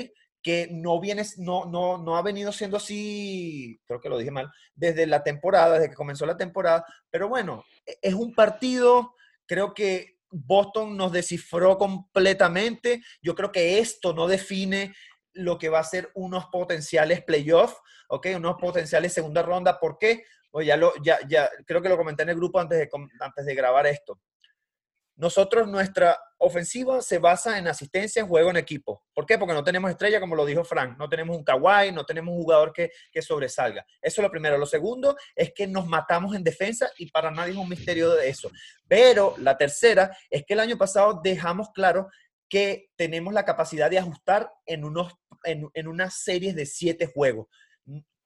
Que no viene, no, no, no ha venido siendo así, creo que lo dije mal, desde la temporada, desde que comenzó la temporada. Pero bueno, e, es un partido, creo que Boston nos descifró completamente. Yo creo que esto no define lo que va a ser unos potenciales playoffs, ¿ok? Unos potenciales segunda ronda. ¿Por qué? Ya, lo, ya, ya creo que lo comenté en el grupo antes de, antes de grabar esto. Nosotros, nuestra ofensiva se basa en asistencia, en juego en equipo. ¿Por qué? Porque no tenemos estrella, como lo dijo Frank. No tenemos un Kawhi, no tenemos un jugador que, que, sobresalga. Eso es lo primero. Lo segundo es que nos matamos en defensa y para nadie es un misterio de eso. Pero la tercera es que el año pasado dejamos claro que tenemos la capacidad de ajustar en, unos, en, en unas series de siete juegos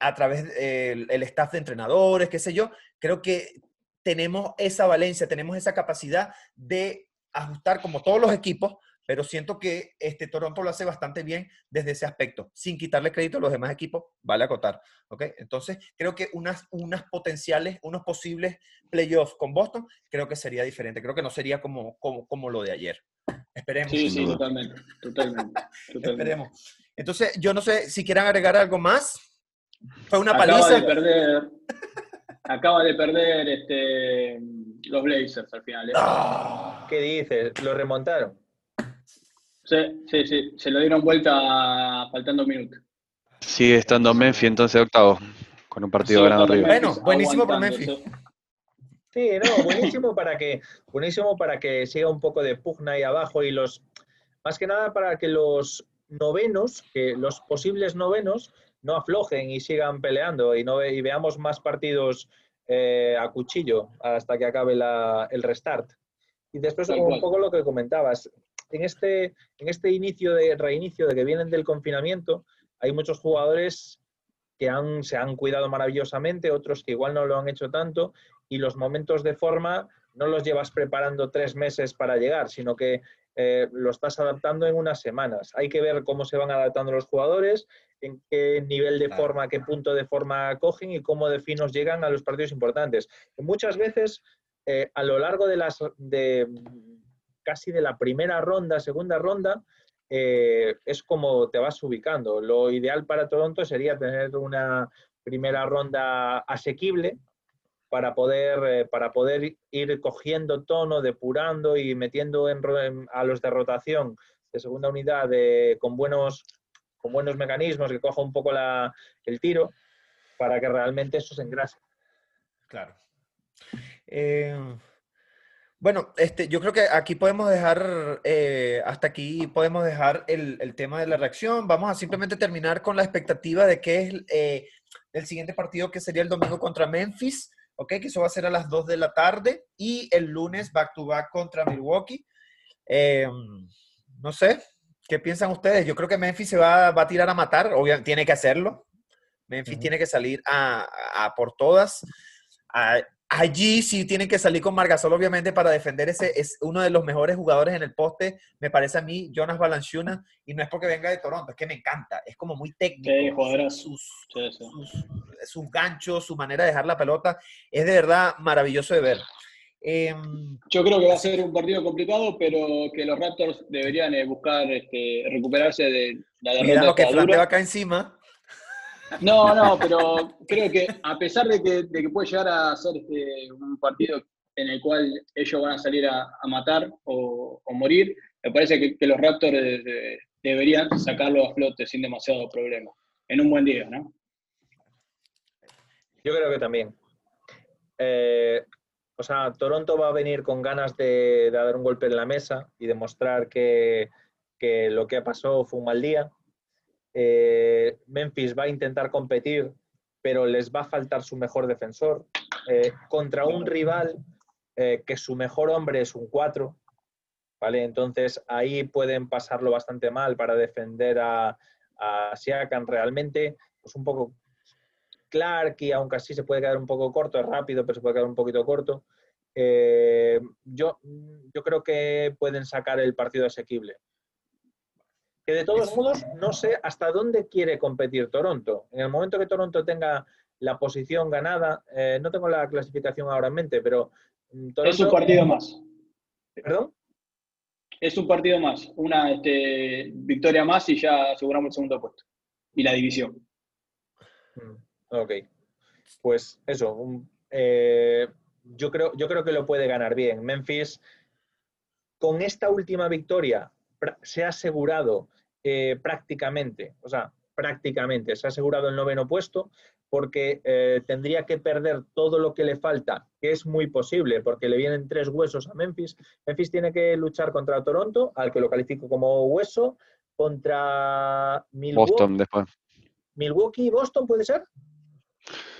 a través del staff de entrenadores, qué sé yo, creo que tenemos esa valencia, tenemos esa capacidad de ajustar como todos los equipos, pero siento que este Toronto lo hace bastante bien desde ese aspecto, sin quitarle crédito a los demás equipos, vale acotar, ¿ok? Entonces, creo que unas, unas potenciales, unos posibles playoffs con Boston, creo que sería diferente, creo que no sería como, como, como lo de ayer. Esperemos. Sí, sí, totalmente, totalmente, totalmente. Esperemos. Entonces, yo no sé si quieran agregar algo más. Fue una acaba paliza. De perder, acaba de perder este, los Blazers al final. ¿eh? Ah. ¿Qué dices? ¿Lo remontaron? Sí, sí, sí. Se lo dieron vuelta faltando un minuto. Sigue estando Memphis entonces octavo, con un partido ganado arriba. Bueno, buenísimo por Memphis. Sí, no, buenísimo para que, buenísimo para que siga un poco de pugna ahí abajo y los, más que nada para que los novenos, que los posibles novenos, no aflojen y sigan peleando y, no, y veamos más partidos eh, a cuchillo hasta que acabe el restart. Y después un poco lo que comentabas. En este, en este inicio de reinicio de que vienen del confinamiento, hay muchos jugadores que han, se han cuidado maravillosamente, otros que igual no lo han hecho tanto, y los momentos de forma no los llevas preparando tres meses para llegar, sino que eh, lo estás adaptando en unas semanas. Hay que ver cómo se van adaptando los jugadores, en qué nivel de forma, qué punto de forma cogen y cómo de finos llegan a los partidos importantes. muchas veces, eh, a lo largo de las de casi de la primera ronda, segunda ronda, eh, es como te vas ubicando. Lo ideal para Toronto sería tener una primera ronda asequible para poder, eh, para poder ir cogiendo tono, depurando y metiendo en, a los de rotación de segunda unidad con, buenos, con buenos mecanismos que coja un poco la, el tiro para que realmente eso se engrase. Claro. Eh, bueno, este, yo creo que aquí podemos dejar, eh, hasta aquí podemos dejar el, el, tema de la reacción. Vamos a simplemente terminar con la expectativa de que es el siguiente partido que sería el domingo contra Memphis. ¿Ok? Que eso va a ser a las 2 de la tarde y el lunes back to back contra Milwaukee. Em, no sé, ¿qué piensan ustedes? Yo creo que Memphis se va, a tirar a matar, obviamente tiene que hacerlo. Memphis tiene que salir a, por todas. Allí sí tienen que salir con Margasol, obviamente, para defender ese. Es uno de los mejores jugadores en el poste, me parece a mí, Jonas Balanchuna, y no es porque venga de Toronto, es que me encanta. Es como muy técnico. sus, sus, ganchos, su manera de dejar la pelota, es de verdad maravilloso de ver. Em, Yo creo que va a ser un partido complicado, pero que los Raptors deberían eh, buscar este, recuperarse de la derrota. Mira lo que va acá encima. No, no, pero creo que a pesar de que, puede llegar a ser este, un partido en el cual ellos van a salir a, matar o, morir, me parece que, los Raptors deberían sacarlo a flote sin demasiado problema. En un buen día, ¿no? Yo creo que también. Eh, o sea, Toronto va a venir con ganas de, dar un golpe en la mesa y demostrar que, que lo que pasó fue un mal día eh, Memphis va a intentar competir, pero les va a faltar su mejor defensor. eh, contra un rival eh, que su mejor hombre es un 4, ¿vale? Entonces ahí pueden pasarlo bastante mal para defender a, a Siakam realmente, pues un poco Clark y aunque así se puede quedar un poco corto, es rápido, pero se puede quedar un poquito corto. Yo, yo creo que pueden sacar el partido asequible. Que de todos modos, no sé hasta dónde quiere competir Toronto. En el momento que Toronto tenga la posición ganada, eh, no tengo la clasificación ahora en mente, pero mm, Es un partido más. ¿Perdón? Es un partido más, una este, victoria más y ya aseguramos el segundo puesto. Y la división. Mm, ok. Pues eso, eh, yo, creo, yo creo que lo puede ganar bien. Memphis, con esta última victoria, se ha asegurado eh, prácticamente, o sea, prácticamente, se ha asegurado el noveno puesto porque eh, tendría que perder todo lo que le falta, que es muy posible, porque le vienen tres huesos a Memphis. Memphis tiene que luchar contra Toronto, al que lo califico como hueso, contra Milwaukee. Boston después. Milwaukee y Boston, ¿puede ser?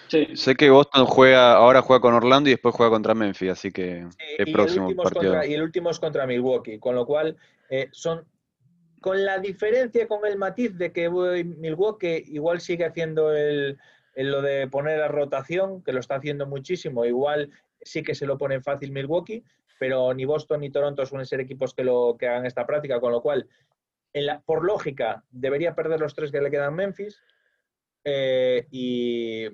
Sí. Sé que Boston juega, ahora juega con Orlando y después juega contra Memphis, así que el próximo partido. y el último es contra Milwaukee, con lo cual eh, son con la diferencia, con el matiz de que Milwaukee igual sigue haciendo el, en lo de poner la rotación, que lo está haciendo muchísimo, igual sí que se lo pone fácil Milwaukee, pero ni Boston ni Toronto suelen ser equipos que, lo, que hagan esta práctica, con lo cual, por lógica, debería perder los tres que le quedan Memphis eh, y,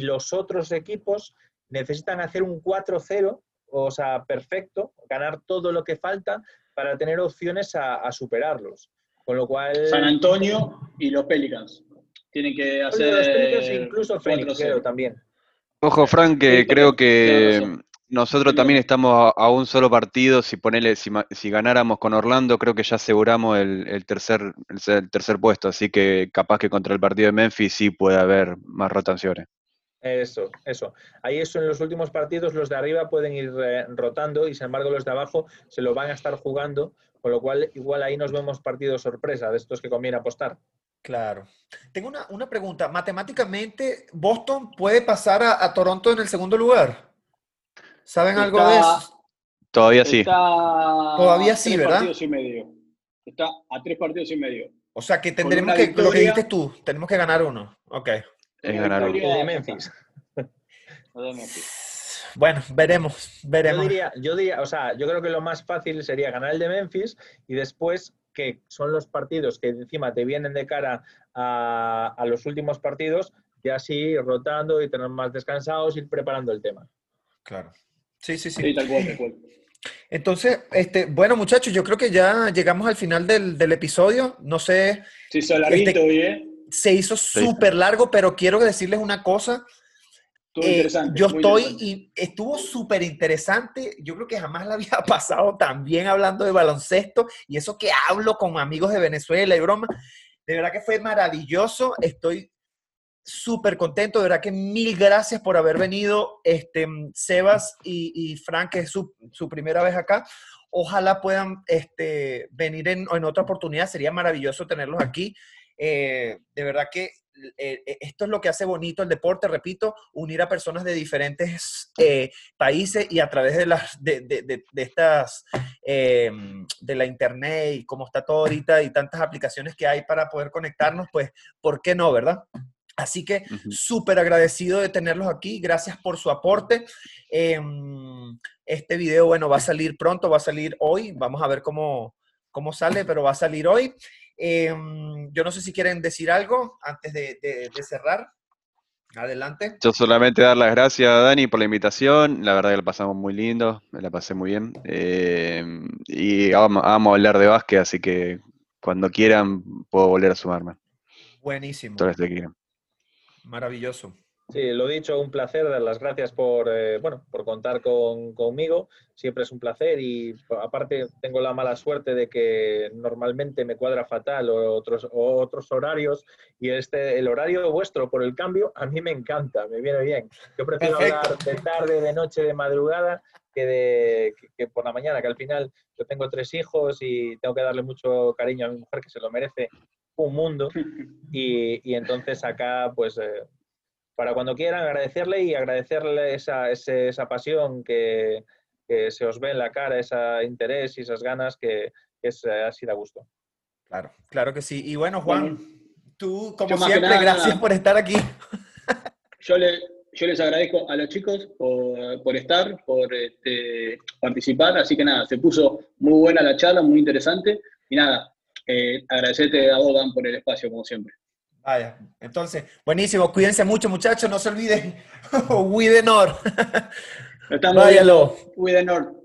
los otros equipos necesitan hacer un 4-0, o sea, perfecto, ganar todo lo que falta para tener opciones a, a superarlos. Con lo cual... San Antonio y los Pelicans tienen que hacer. incluso Fénix, creo también. Ojo, Frank, que creo que nosotros también estamos a, un solo partido. Si ponele, si, ganáramos con Orlando, creo que ya aseguramos el, tercer, el, tercer puesto. Así que capaz que contra el partido de Memphis sí puede haber más rotaciones. Eso, eso. Ahí eso en los últimos partidos los de arriba pueden ir eh, rotando y sin embargo los de abajo se lo van a estar jugando, con lo cual igual ahí nos vemos partidos sorpresa de estos que conviene apostar. Claro. Tengo una, pregunta. Matemáticamente, ¿Boston puede pasar a, Toronto en el segundo lugar? ¿Saben algo de eso? Todavía sí. Todavía sí, ¿verdad? Partidos y medio. Está a tres partidos y medio. O sea que tendremos que, lo que dijiste tú, tenemos que ganar uno. Ok. Es ganar uno. De Memphis. Bueno, veremos, veremos. Yo diría, yo diría, o sea, yo creo que lo más fácil sería ganar el de Memphis y después que son los partidos que encima te vienen de cara a, los últimos partidos, y así rotando y tener más descansados, ir preparando el tema. Claro. Sí, sí, sí. Entonces, este, bueno, muchachos, yo creo que ya llegamos al final del, episodio. No sé. Sí, se este, Se hizo súper largo, pero quiero decirles una cosa. Eh, yo estoy y estuvo súper interesante. Yo creo que jamás la había pasado tan bien hablando de baloncesto y eso que hablo con amigos de Venezuela y broma. De verdad que fue maravilloso. Estoy súper contento. De verdad que mil gracias por haber venido, este, Sebas y, Frank, que es su, primera vez acá. Ojalá puedan este, venir en, en otra oportunidad. Sería maravilloso tenerlos aquí. Eh, de verdad que eh, eh, esto es lo que hace bonito el deporte, repito, unir a personas de diferentes eh, países y a través de las de, estas de la internet y como está todo ahorita y tantas aplicaciones que hay para poder conectarnos, pues, ¿por qué no, verdad? Así que súper agradecido de tenerlos aquí. Gracias por su aporte. Este video, bueno, va a salir pronto, va a salir hoy. Vamos a ver cómo, cómo sale, pero va a salir hoy. Em, yo no sé si quieren decir algo antes de, cerrar. Adelante. Yo solamente dar las gracias a Dani por la invitación. La verdad que la pasamos muy lindo, me la pasé muy bien. Em, y vamos, a hablar de básquet, así que cuando quieran puedo volver a sumarme. Buenísimo. Todo este que Maravilloso. Sí, lo dicho, un placer, dar las gracias por, eh, bueno, por contar conmigo. Siempre es un placer y aparte tengo la mala suerte de que normalmente me cuadra fatal o otros, otros horarios y este, el horario vuestro por el cambio a mí me encanta, me viene bien. Yo prefiero hablar de tarde, de noche, de madrugada que, de, que, por la mañana, que al final yo tengo tres hijos y tengo que darle mucho cariño a mi mujer que se lo merece un mundo y, y entonces acá pues... Eh, para cuando quieran agradecerle y agradecerle esa, esa pasión que, se os ve en la cara, ese interés y esas ganas que, es así de gusto. Claro, claro que sí. Y bueno, Juan, tú como siempre, gracias por estar aquí. Yo, le, yo les agradezco a los chicos por, estar, por este, participar, así que nada, se puso muy buena la charla, muy interesante, y nada, eh, agradecerte a Bogan por el espacio, como siempre. Vaya, entonces, buenísimo, cuídense mucho muchachos, no se olviden, Widenor. Váyalo. Widenor.